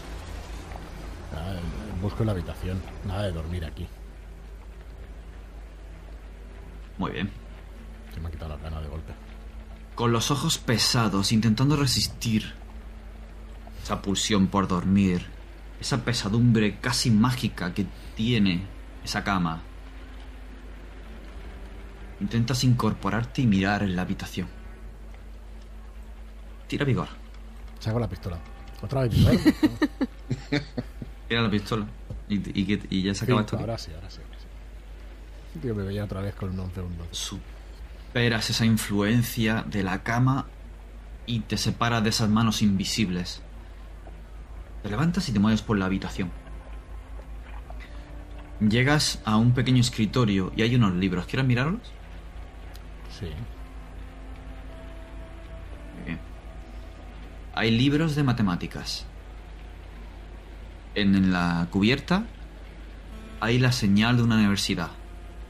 Busco en la habitación. Nada de dormir aquí. Muy bien. Se me ha quitado la gana de golpe. Con los ojos pesados, intentando resistir esa pulsión por dormir, esa pesadumbre casi mágica que tiene esa cama. Intentas incorporarte y mirar en la habitación. Tira vigor. Saco la pistola. Otra vez vigor. Tira la pistola. Y, y y ya se acaba esto. ahora sí, ahora sí. ahora sí. Tío, me veía otra vez con un 11 un 12. Superas esa influencia de la cama y te separa de esas manos invisibles. Te levantas y te mueves por la habitación. Llegas a un pequeño escritorio y hay unos libros. ¿Quieres mirarlos? Sí. Muy bien. Hay libros de matemáticas. En, en la cubierta hay la señal de una universidad.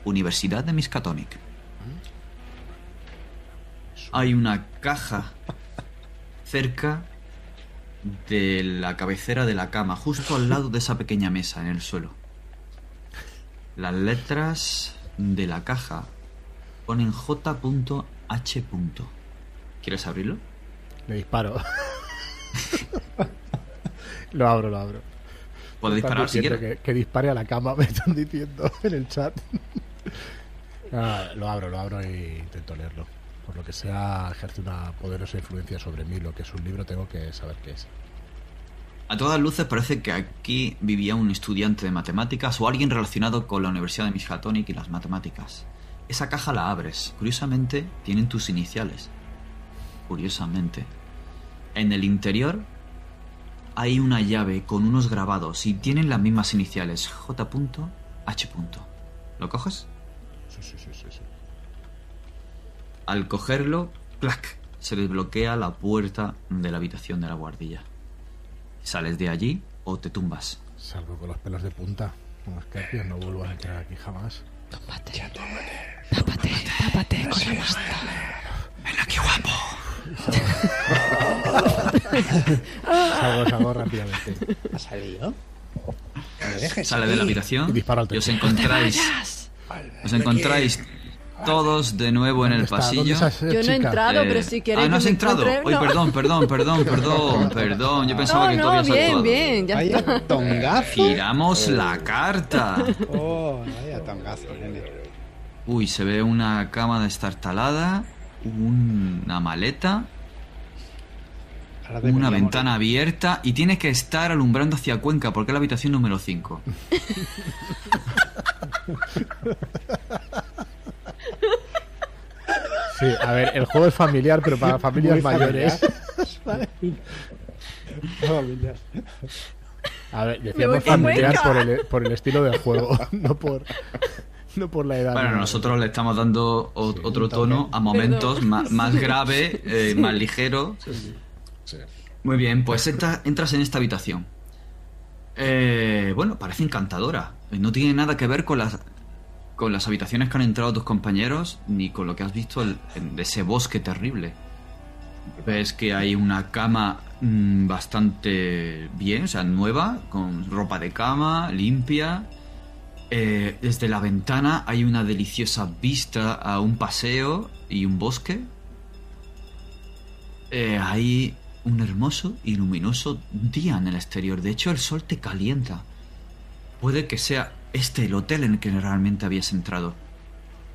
Universidad de Miskatonic. Hay una caja cerca de la cabecera de la cama, justo al lado de esa pequeña mesa en el suelo. Las letras de la caja ponen J.H. ¿Quieres abrirlo? Le disparo. lo abro, lo abro. Están disparar si quieres. que, que dispare a la cama, me están diciendo en el chat. Ah, lo abro, lo abro e intento leerlo. Por lo que sea, ejerce una poderosa influencia sobre mí. Lo que es un libro, tengo que saber qué es. A todas luces parece que aquí vivía un estudiante de matemáticas o alguien relacionado con la Universidad de Miskatonic y las matemáticas. Esa caja la abres. Curiosamente, tienen tus iniciales. Curiosamente. En el interior hay una llave con unos grabados y tienen las mismas iniciales. J.H. ¿Lo coges? Sí, sí, sí, sí. sí. Al cogerlo, ¡clac! se desbloquea la puerta de la habitación de la guardilla. Sales de allí o te tumbas. Salgo con los pelos de punta. No vuelvo a entrar aquí jamás. Tápate. Tápate, tápate con la manta. ¡Ven aquí, guapo! Salgo, salgo rápidamente. ¿Ha salido? Sale de la habitación Y y os encontráis, os encontráis todos de nuevo en el ¿Dónde está? ¿Dónde pasillo. Yo no he entrado, Eh, pero si queréis ah, no has entrado. no. perdón, perdón, perdón, perdón, perdón. Yo pensaba No, que tú no, habías bien, actuado. bien, ya está. tongazo. Giramos la carta. Oh, vaya tongazo, nene. Uy, se ve una cama destartalada, una maleta, una ventana abierta y tienes que estar alumbrando hacia Cuenca porque es la habitación número 5. Sí, a ver, el juego es familiar, pero para familias Muy mayores. familiar. Familiar. A ver, decíamos familiar por el, por el estilo del juego, no por, no por la edad. Bueno, no. nosotros le estamos dando o- Sí, otro tono a momentos más, grave, eh, más ligero. Sí. Muy bien, pues entra- entras en esta habitación. Eh, bueno, parece encantadora. No tiene nada que ver con las con las habitaciones que han entrado tus compañeros ni con lo que has visto de ese bosque terrible. Ves que hay una cama mm, bastante bien, o sea, nueva, con ropa de cama, limpia. Eh, desde la ventana hay una deliciosa vista a un paseo y un bosque. Eh, hay un hermoso y luminoso día en el exterior. De hecho, el sol te calienta. Puede que sea este el hotel en el que realmente habías entrado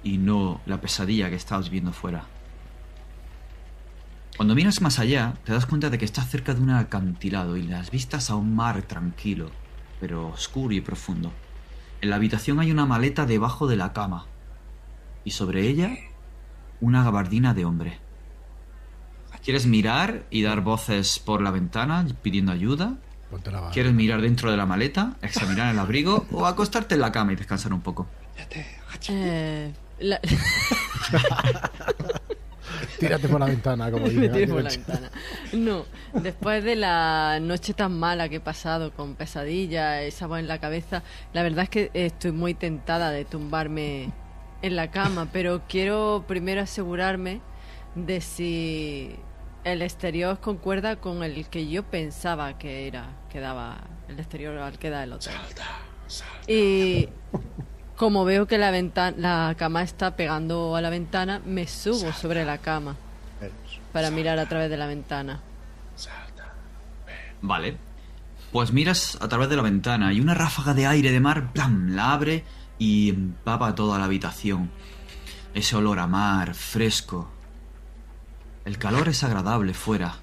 y no la pesadilla que estabas viendo fuera. Cuando miras más allá, te das cuenta de que estás cerca de un acantilado y las vistas a un mar tranquilo, pero oscuro y profundo. En la habitación hay una maleta debajo de la cama y sobre ella una gabardina de hombre. ¿Quieres mirar y dar voces por la ventana pidiendo ayuda? Ponte la barra. ¿Quieres mirar dentro de la maleta, examinar el abrigo o acostarte en la cama y descansar un poco? Eh, la- Tírate por la ventana, como me dice. tiré por la ventana. No, después de la noche tan mala que he pasado con pesadilla, esa voz en la cabeza, la verdad es que estoy muy tentada de tumbarme en la cama, pero quiero primero asegurarme de si el exterior concuerda con el que yo pensaba que era, que daba el exterior al que da el hotel. Y como veo que la ventana, la cama está pegando a la ventana, me subo sobre la cama para mirar a través de la ventana. Vale. Pues miras a través de la ventana y una ráfaga de aire de mar, ¡plam! la abre y empapa toda la habitación. Ese olor a mar, fresco. El calor es agradable fuera.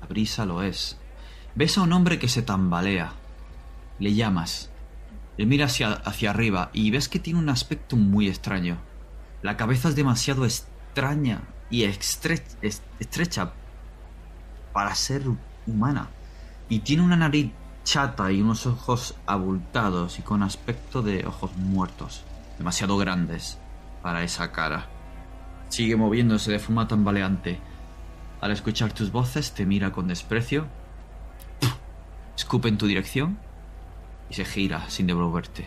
La brisa lo es. Ves a un hombre que se tambalea. Le llamas. Le miras hacia, hacia arriba y ves que tiene un aspecto muy extraño. La cabeza es demasiado extraña y estre- es- estrecha para ser humana. Y tiene una nariz chata y unos ojos abultados y con aspecto de ojos muertos. Demasiado grandes para esa cara. Sigue moviéndose de forma tambaleante. Al escuchar tus voces te mira con desprecio. Escupe en tu dirección y se gira sin devolverte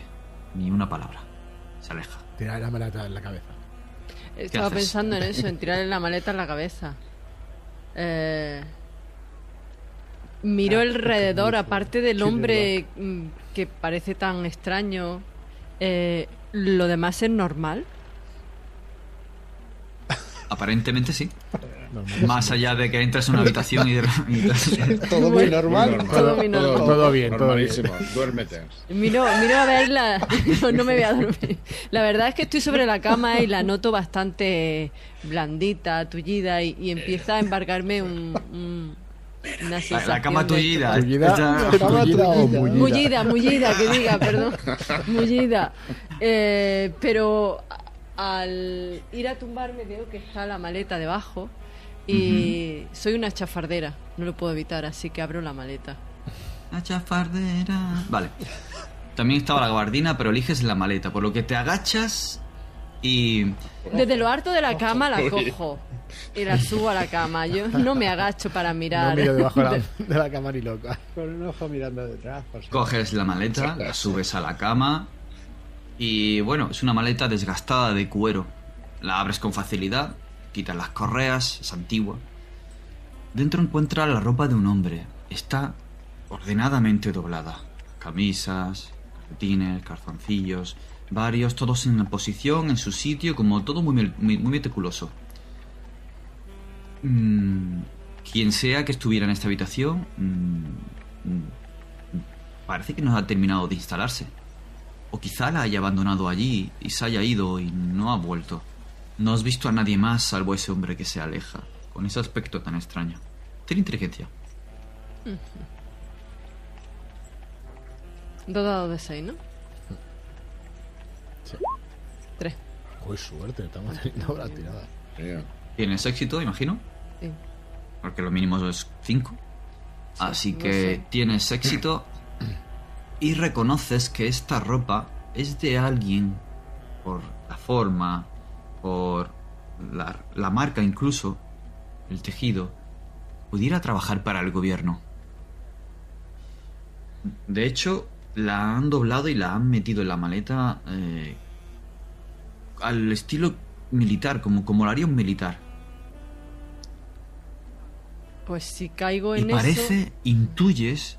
ni una palabra. Se aleja. Tirar la maleta en la cabeza. Estaba haces? pensando en eso, en tirarle la maleta en la cabeza. Eh, miro Ah, alrededor, aparte del hombre mm, que parece tan extraño, eh, ¿lo demás es normal? Aparentemente sí. Normal. Más allá de que entres en una habitación y... de- Todo muy normal. Todo muy normal. Todo bien, todo normalísimo. Duérmete. Miro, miro a verla. No, no me voy a dormir. La verdad es que estoy sobre la cama y la noto bastante blandita, tullida y, y empieza a embargarme un, un- una La, la cama tullida. ¿Tullida, tullida o tullida. mullida? Mullida, mullida, que diga, perdón. Mullida. Eh, pero al ir a tumbarme veo que está la maleta debajo y soy una chafardera, no lo puedo evitar, así que abro la maleta. La chafardera. Vale. También estaba la gabardina, pero eliges la maleta, por lo que te agachas y Desde lo harto de la cama la cojo. Y la subo a la cama. Yo no me agacho para mirar. No miro debajo de la, de la cama ni loca. Con un ojo mirando detrás. por Coges la maleta, la subes a la cama y bueno, es una maleta desgastada de cuero. La abres con facilidad, quitas las correas, es antigua. Dentro encuentra la ropa de un hombre. Está ordenadamente doblada. Camisas, calcetines, calzoncillos, varios, todos en posición, en su sitio, como todo muy, muy meticuloso. Mm, quien sea que estuviera en esta habitación, mm, mm, parece que no ha terminado de instalarse. O quizá la haya abandonado allí y se haya ido y no ha vuelto. No has visto a nadie más salvo ese hombre que se aleja, con ese aspecto tan extraño. Tiene inteligencia. Dos dados de seis, ¿no? Sí. Tres. Uy, suerte, estamos teniendo la tirada. Tienes éxito, imagino, Sí. porque lo mínimo es 5. Así no que sé. tienes éxito y reconoces que esta ropa es de alguien por la forma, por la, la marca incluso, el tejido, pudiera trabajar para el gobierno. De hecho, la han doblado y la han metido en la maleta eh, al estilo militar, como, como lo haría un militar. Pues si caigo Y en parece, eso. intuyes,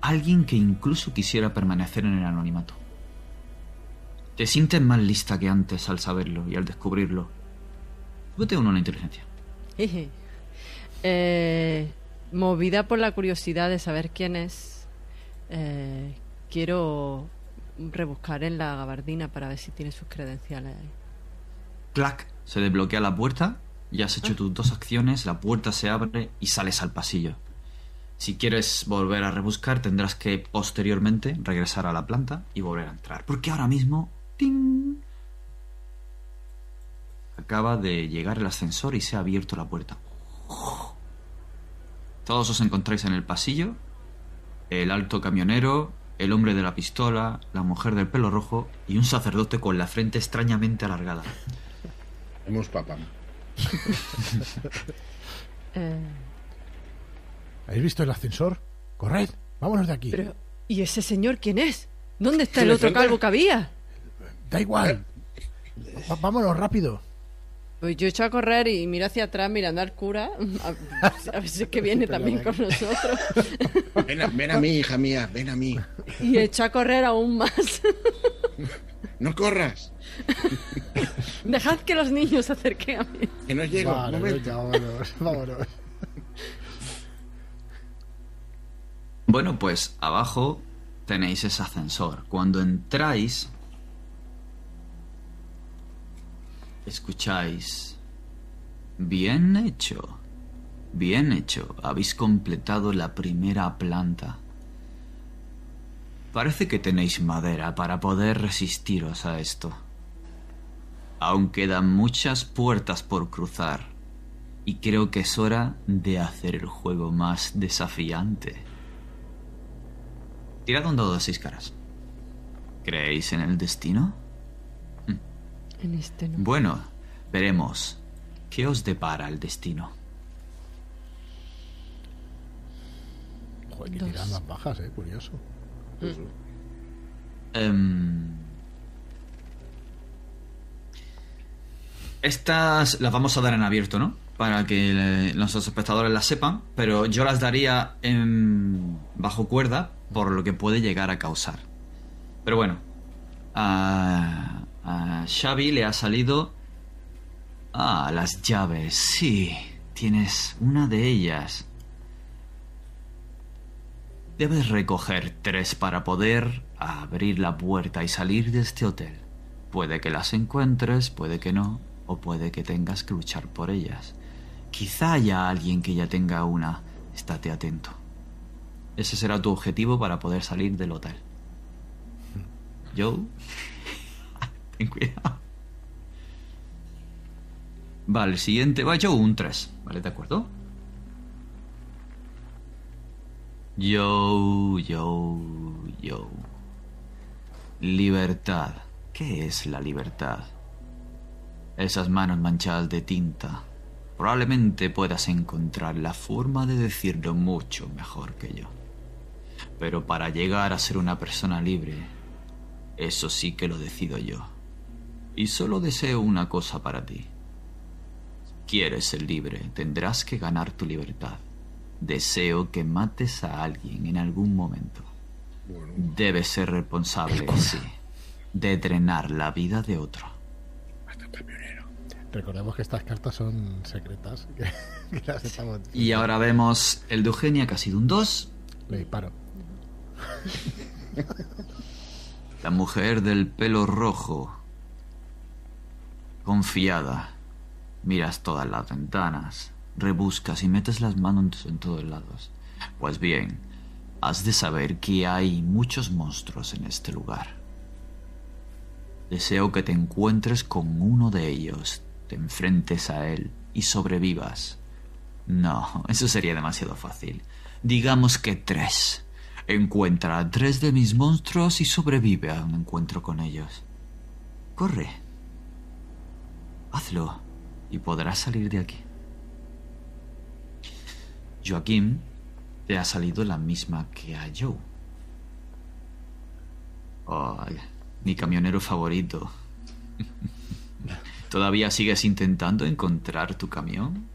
alguien que incluso quisiera permanecer en el anonimato. Te sientes más lista que antes al saberlo y al descubrirlo. Súbete uno en la inteligencia. Eh, movida por la curiosidad de saber quién es, eh, quiero rebuscar en la gabardina para ver si tiene sus credenciales ahí. Clac, se desbloquea la puerta, ya has hecho tus dos acciones, la puerta se abre y sales al pasillo. Si quieres volver a rebuscar, tendrás que posteriormente regresar a la planta y volver a entrar. Porque ahora mismo... ¡ting! Acaba de llegar el ascensor y se ha abierto la puerta. Todos os encontráis en el pasillo. El alto camionero, el hombre de la pistola, la mujer del pelo rojo y un sacerdote con la frente extrañamente alargada. hemos papá. Eh, ¿Habéis visto el ascensor? Corred, vámonos de aquí. pero, ¿y ese señor quién es? ¿Dónde está ¿Se el otro frente? calvo que había? Da igual. Va- vámonos rápido. Pues yo echo a correr y miro hacia atrás mirando al cura. A, a ver si es que viene también con nosotros. Ven a, ven a mí, hija mía, ven a mí. Y echo a correr aún más. No corras, Dejad que los niños se acerquen a mí. que no llego. Vale, un momento. venga, vámonos, vámonos. Bueno, pues abajo tenéis ese ascensor. Cuando entráis, escucháis... Bien hecho. Bien hecho. Habéis completado la primera planta. Parece que tenéis madera para poder resistiros a esto. Aún quedan muchas puertas por cruzar. Y creo que es hora de hacer el juego más desafiante. Tirad un dado de seis caras. ¿Creéis en el destino? En este no. Bueno, veremos. ¿Qué os depara el destino? Joder, que Dos. tiran las bajas, eh, curioso. Em, Estas las vamos a dar en abierto, ¿no? Para que eh, nuestros espectadores las sepan, pero yo las daría en bajo cuerda por lo que puede llegar a causar. Pero bueno, a, a Xavi le ha salido... Ah, las llaves, sí, tienes una de ellas. Debes recoger tres para poder abrir la puerta y salir de este hotel. Puede que las encuentres, puede que no, o puede que tengas que luchar por ellas. Quizá haya alguien que ya tenga una. Estate atento. Ese será tu objetivo para poder salir del hotel. Joe, ten cuidado. Vale, el siguiente va Joe un 3. ¿Vale? ¿De acuerdo? Yo, yo, yo. Libertad. ¿Qué es la libertad? Esas manos manchadas de tinta Probablemente puedas encontrar la forma de decirlo mucho mejor que yo. Pero para llegar a ser una persona libre, eso sí que lo decido yo. Y solo deseo una cosa para ti. Quieres ser libre, tendrás que ganar tu libertad. Deseo que mates a alguien en algún momento. Bueno, Debes ser responsable, sí, de drenar la vida de otro. hasta. Recordemos que estas cartas son secretas. Que, que las estamos Y ahora vemos el de Eugenia, que ha sido un 2. Le disparo. La mujer del pelo rojo. Confiada. Miras todas las ventanas. Rebuscas y metes las manos en todos lados. Pues bien, has de saber que hay muchos monstruos en este lugar. Deseo que te encuentres con uno de ellos, te enfrentes a él y sobrevivas. No, eso sería demasiado fácil. Digamos que tres. Encuentra a tres de mis monstruos y sobrevive a un encuentro con ellos. Corre. Hazlo y podrás salir de aquí. Joaquín te ha salido la misma que a Joe. Ay, mi camionero favorito. ¿Todavía sigues intentando encontrar tu camión?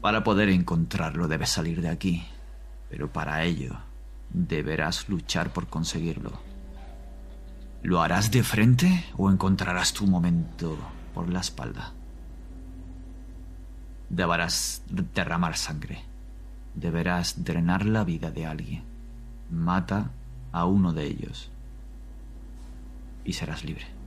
Para poder encontrarlo debes salir de aquí, pero para ello deberás luchar por conseguirlo. ¿Lo harás de frente o encontrarás tu momento por la espalda? Deberás derramar sangre. Deberás drenar la vida de alguien. Mata a uno de ellos y serás libre.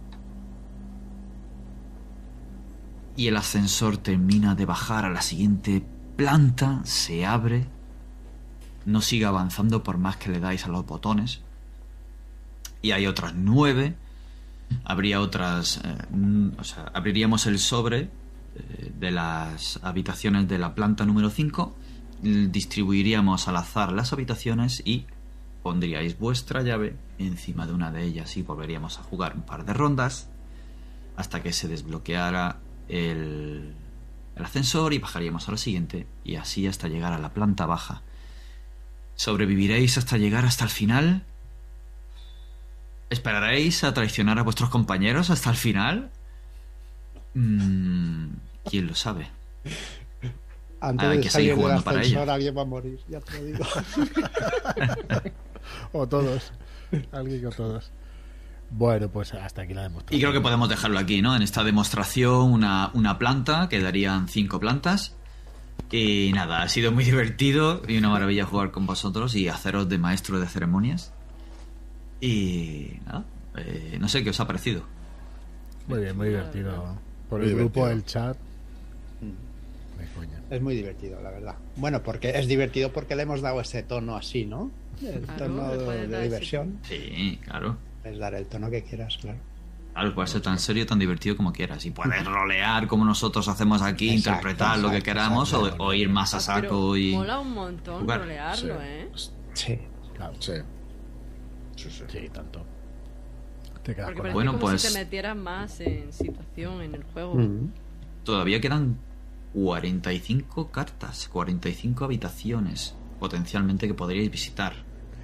Y el ascensor termina de bajar a la siguiente planta, se abre, no sigue avanzando por más que le dais a los botones. Y hay otras nueve. Habría otras... eh, mm, o sea, abriríamos el sobre eh, de las habitaciones de la planta número 5, distribuiríamos al azar las habitaciones y pondríais vuestra llave encima de una de ellas y volveríamos a jugar un par de rondas hasta que se desbloqueara el, el ascensor y bajaríamos a la siguiente y así hasta llegar a la planta baja. ¿Sobreviviréis hasta llegar hasta el final? ¿Esperaréis a traicionar a vuestros compañeros hasta el final? Mm, ¿Quién lo sabe? Antes Ah, hay de que salir del para ascensor ello. alguien va a morir, ya te lo digo. O todos. Alguien o todos. Bueno, pues hasta aquí la demostración. Y creo que podemos dejarlo aquí, ¿no? En esta demostración, una, una planta, quedarían cinco plantas. Y nada, ha sido muy divertido y una maravilla jugar con vosotros y haceros de maestro de ceremonias. Y nada, eh, no sé qué os ha parecido. Muy bien, muy divertido. Por Muy el grupo, el chat. Coña. Es muy divertido, la verdad. Bueno, porque es divertido porque le hemos dado ese tono así, ¿no? El Claro, tono de, diversión. Sí, claro. Puedes dar el tono que quieras, claro. Claro, puede ser tan serio, tan divertido como quieras. Y puedes rolear como nosotros hacemos aquí, Exacto, interpretar lo que queramos o- exacto. o, ir más a saco pero y... Mola un montón jugar. rolearlo, Sí. ¿eh? Sí. Claro, Sí. Sí, sí. sí, tanto. Te quedas Porque con parece Bueno, como pues- si te metieras más en situación en el juego. Mm. Todavía quedan 45 cartas, 45 habitaciones potencialmente que podríais visitar.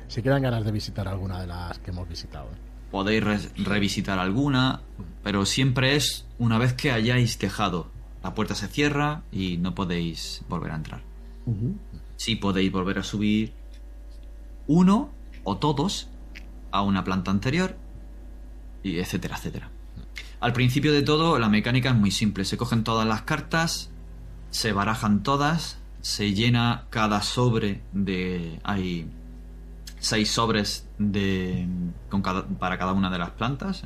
Si quedan ganas de visitar alguna de las que hemos visitado. ¿eh? Podéis re- revisitar alguna, pero siempre es una vez que hayáis dejado. La puerta se cierra y no podéis volver a entrar. Ujú. Sí podéis volver a subir uno o todos a una planta anterior, y etcétera, etcétera. Al principio de todo, la mecánica es muy simple. Se cogen todas las cartas, se barajan todas, se llena cada sobre de... Hay seis sobres de, con cada- para cada una de las plantas.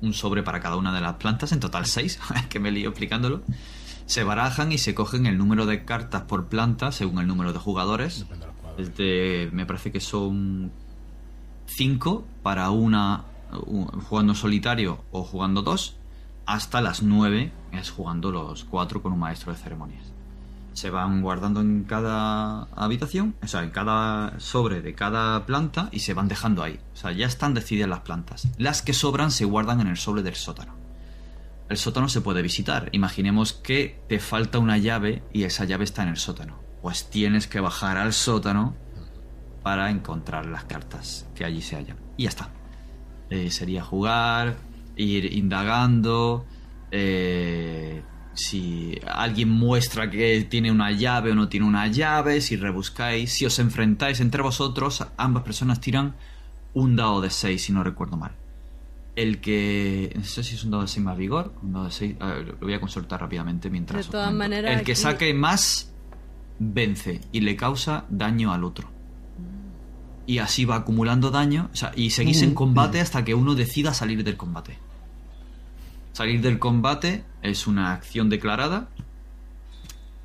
Un sobre para cada una de las plantas, en total seis, que me lío explicándolo. Se barajan y se cogen el número de cartas por planta según el número de jugadores. De los jugadores. Desde, me parece que son 5 para una jugando solitario o jugando dos, hasta las 9 es jugando los cuatro con un maestro de ceremonias. Se van guardando en cada habitación, o sea, en cada sobre de cada planta y se van dejando ahí. O sea, ya están decididas las plantas. Las que sobran se guardan en el sobre del sótano. el sótano se puede visitar. Imaginemos que te falta una llave y esa llave está en el sótano. Pues tienes que bajar al sótano para encontrar las cartas que allí se hallan. Y ya está. Eh, sería jugar, ir indagando. eh, si alguien muestra que tiene una llave o no tiene una llave, si rebuscáis, si os enfrentáis entre vosotros, ambas personas tiran un dado de 6, si no recuerdo mal. El que. No sé si es un dado de 6 más vigor. Un dado de 6. a ver, lo voy a consultar rápidamente mientras. De os todas maneras, El que aquí- saque más vence y le causa daño al otro. Y así va acumulando daño. o sea, y seguís en combate hasta que uno decida salir del combate. Salir del combate es una acción declarada.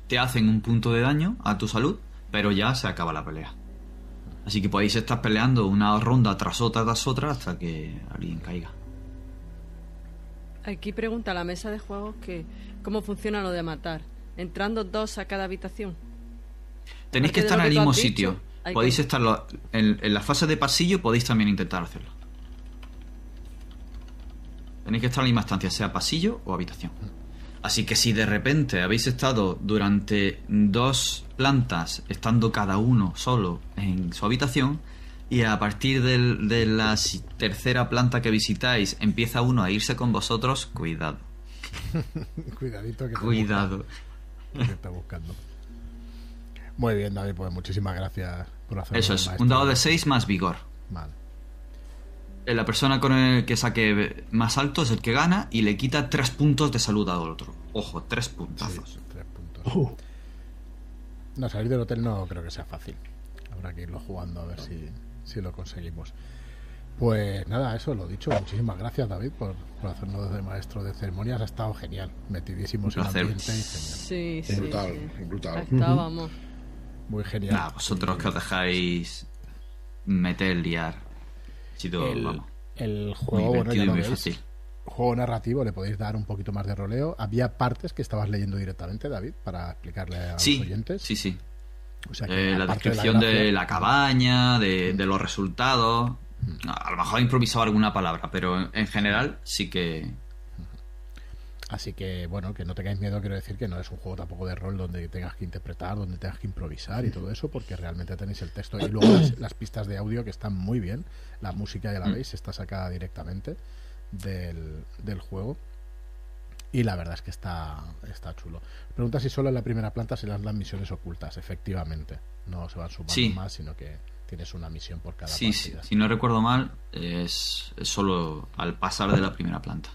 Te hacen un punto de daño a tu salud, pero ya se acaba la pelea. Así que podéis estar peleando una ronda tras otra tras otra hasta que alguien caiga. Aquí pregunta la mesa de juegos que cómo funciona lo de matar. Entrando dos a cada habitación. Tenéis que estar en el mismo sitio. Podéis que- estar en, en la fase de pasillo, podéis también intentar hacerlo. Tenéis que estar en la misma estancia, sea pasillo o habitación. Así que si de repente habéis estado durante dos plantas, estando cada uno solo en su habitación, y a partir del- de la tercera planta que visitáis empieza uno a irse con vosotros, cuidado. Cuidadito que te Cuidado. busca- que está buscando. Muy bien, David, pues muchísimas gracias por hacerlo. Eso es, maestro. un dado de 6 más vigor. Vale. Eh, La persona con el que saque más alto es el que gana y le quita tres puntos de salud al otro. Ojo, tres Sí, puntazos. tres puntos. No, salir del hotel no creo que sea fácil. Habrá que irlo jugando a ver si, si lo conseguimos. Pues nada, eso lo dicho. Muchísimas gracias, David, por, por hacernos de maestro de ceremonias. Ha estado genial. Metidísimos en ambiente y genial. Sí, sí. Brutal, sí. brutal. Estábamos. Muy genial. Nada, vosotros que os dejáis meter, liar. El, vamos, el muy juego, bueno, ya divertido y lo muy veis. fácil. Juego narrativo, le podéis dar un poquito más de roleo. Había partes que estabas leyendo directamente, David, para explicarle a Sí, los oyentes. sí, sí. O sea que, Eh, la descripción de, gracia- la cabaña, de, de los resultados. A lo mejor he improvisado alguna palabra, pero en general sí que. Así que, bueno, que no tengáis miedo, quiero decir que no es un juego tampoco de rol donde tengas que interpretar, donde tengas que improvisar y todo eso, porque realmente tenéis el texto y luego las, las pistas de audio que están muy bien. La música, ya la Mm. veis, está sacada directamente del, del juego. Y la verdad es que está, está chulo. Pregunta si solo en la primera planta se dan las misiones ocultas. Efectivamente, no se van sumando Sí. más, sino que tienes una misión por cada Sí, sí, partida. si no recuerdo mal, es, es solo al pasar de la primera planta.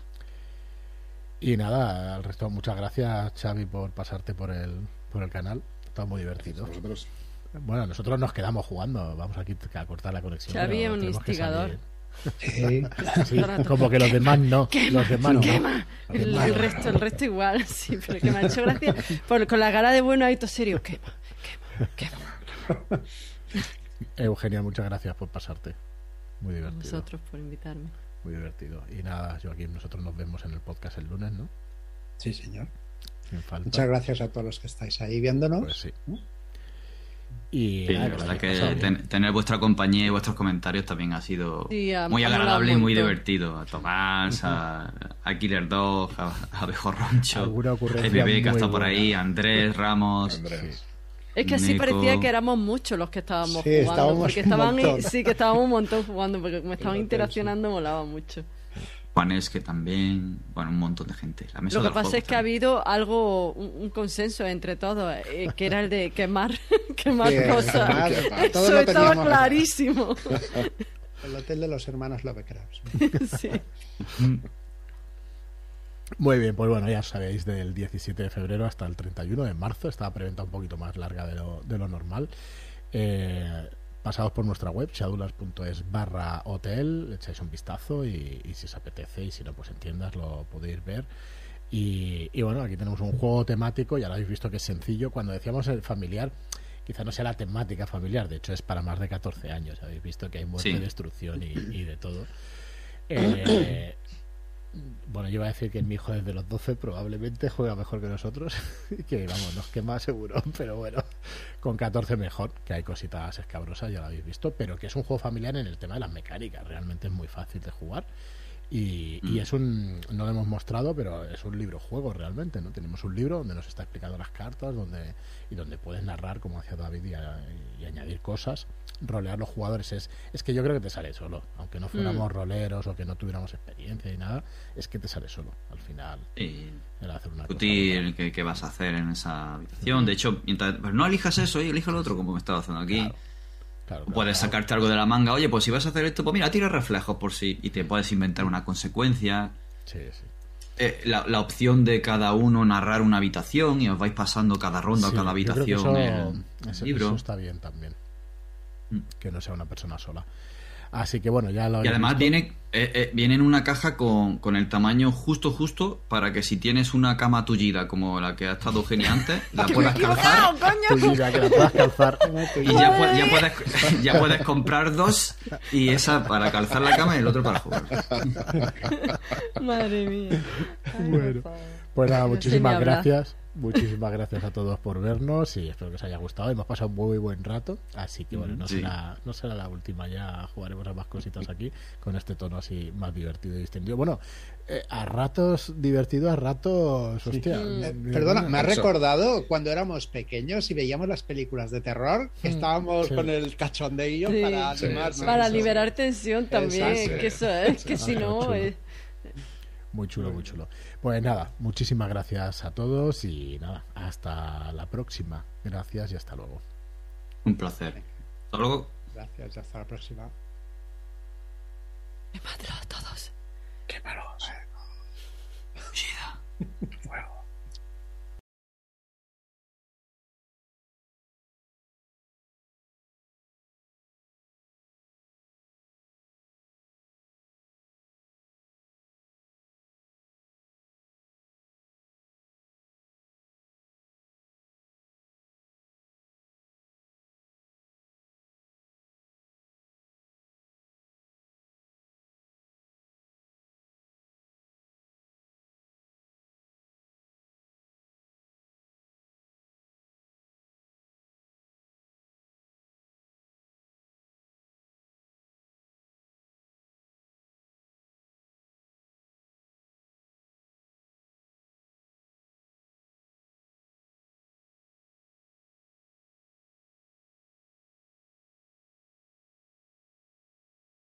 Y nada, al resto, muchas gracias, Xavi, por pasarte por el, por el canal. Está muy divertido. Bueno, nosotros nos quedamos jugando. Vamos aquí a cortar la conexión. Xavi es un instigador. Sí. Sí, como que los demás no. los demás no. Quema. El, resto, el resto igual, sí, pero que me ha hecho gracia. Por- con la cara de bueno ahí todo serio. Quema, quema, quema. Eugenia, muchas gracias por pasarte. Muy A divertido. vosotros por invitarme. Muy divertido. Y nada, Joaquín, nosotros nos vemos en el podcast el lunes, ¿no? Sí, señor. Sin falta. Muchas gracias a todos los que estáis ahí viéndonos. Pues sí. Y Sí, nada, la verdad que ten- tener vuestra compañía y vuestros comentarios también ha sido Sí, muy agradable y muy divertido. A Tomás, a, a Killer Dog, a, a Bejorroncho, Alguna a Bebé que está por ahí, a Andrés Ramos. Andrés. Es que así Nico. parecía que éramos muchos los que estábamos Sí, jugando. estábamos porque estaban, sí, que estábamos un montón jugando, porque como estaban interaccionando molaba mucho. Juanes que también, bueno, un montón de gente. La mesa Lo que pasa es que ha habido algo, un, un consenso entre todos, eh, que era el de quemar, quemar Sí, cosas. quemar, Eso lo estaba teníamos. clarísimo. El hotel de los hermanos Lovecraft. Sí. Muy bien, pues bueno, ya sabéis, del 17 de febrero hasta el 31 de marzo, está preventa un poquito más larga de lo, de lo normal. Eh, pasados por nuestra web, shadulas.es barra hotel, echáis un vistazo y, y si os apetece y si no, pues en tiendas lo podéis ver. Y, y bueno, aquí tenemos un juego temático, ya lo habéis visto que es sencillo. Cuando decíamos el familiar, quizá no sea la temática familiar, de hecho es para más de 14 años. Habéis visto que hay muerte, Sí. destrucción y, y de todo. Eh, bueno, yo iba a decir que mi hijo desde los 12 probablemente juega mejor que nosotros, que vamos, nos quema seguro, pero bueno, con 14 mejor, que hay cositas escabrosas, ya lo habéis visto, pero que es un juego familiar en el tema de las mecánicas, realmente es muy fácil de jugar Y, Mm. y es un, no lo hemos mostrado, pero es un libro juego realmente, ¿no? Tenemos un libro donde nos está explicando las cartas donde y donde puedes narrar, como hacía David, y, a- y añadir cosas. Rolear los jugadores es, es que yo creo que te sale solo, aunque no fuéramos roleros o que no tuviéramos experiencia y nada, es que te sale solo al final. Y el hacer una discutir qué, vas a hacer en esa habitación. De hecho, mientras, pues no elijas eso y elija lo otro, como me estaba haciendo aquí. Claro, claro, claro. Puedes sacarte algo de la manga. Oye, pues si vas a hacer esto, pues mira, tira reflejos por si. Y te puedes inventar una consecuencia. Sí, sí. Eh, la, la opción de cada uno narrar una habitación y os vais pasando cada ronda Sí, o cada yo creo que habitación eso, el eso- libro. eso está bien también. Mm. Que no sea una persona sola. Así que bueno, ya lo Y además visto. viene, eh, eh, viene en una caja con, con el tamaño justo justo para que si tienes una cama tullida como la que ha estado Genia antes, la ¡Que me he puedas calzar! Tullida, que la puedas calzar. y ya, pu- ya puedes, ya puedes comprar dos y esa para calzar la cama y el otro para jugar. Madre mía. Ay, Bueno. Pues nada, muchísimas gracias. Muchísimas gracias a todos por vernos y espero que os haya gustado. Hemos pasado un muy buen rato, así que bueno, no, Sí. será, no será la última, ya jugaremos a más cositas aquí con este tono así más divertido y distendido. Bueno, eh, a ratos divertido, a ratos, hostia. Mm. Eh, mira, perdona, me ha recordado cuando éramos pequeños y veíamos las películas de terror, que estábamos Sí. con el cachondeillo Sí. para Sí, animarnos. sí, Para sí. liberar tensión también, Exacto. que eso es, que si no... chulo. eh, Muy chulo, muy chulo. Pues nada, muchísimas gracias a todos y nada, hasta la próxima. Gracias y hasta luego. Un placer. Hasta luego. Gracias, y hasta la próxima. Me matará a todos. Qué malo. Shida.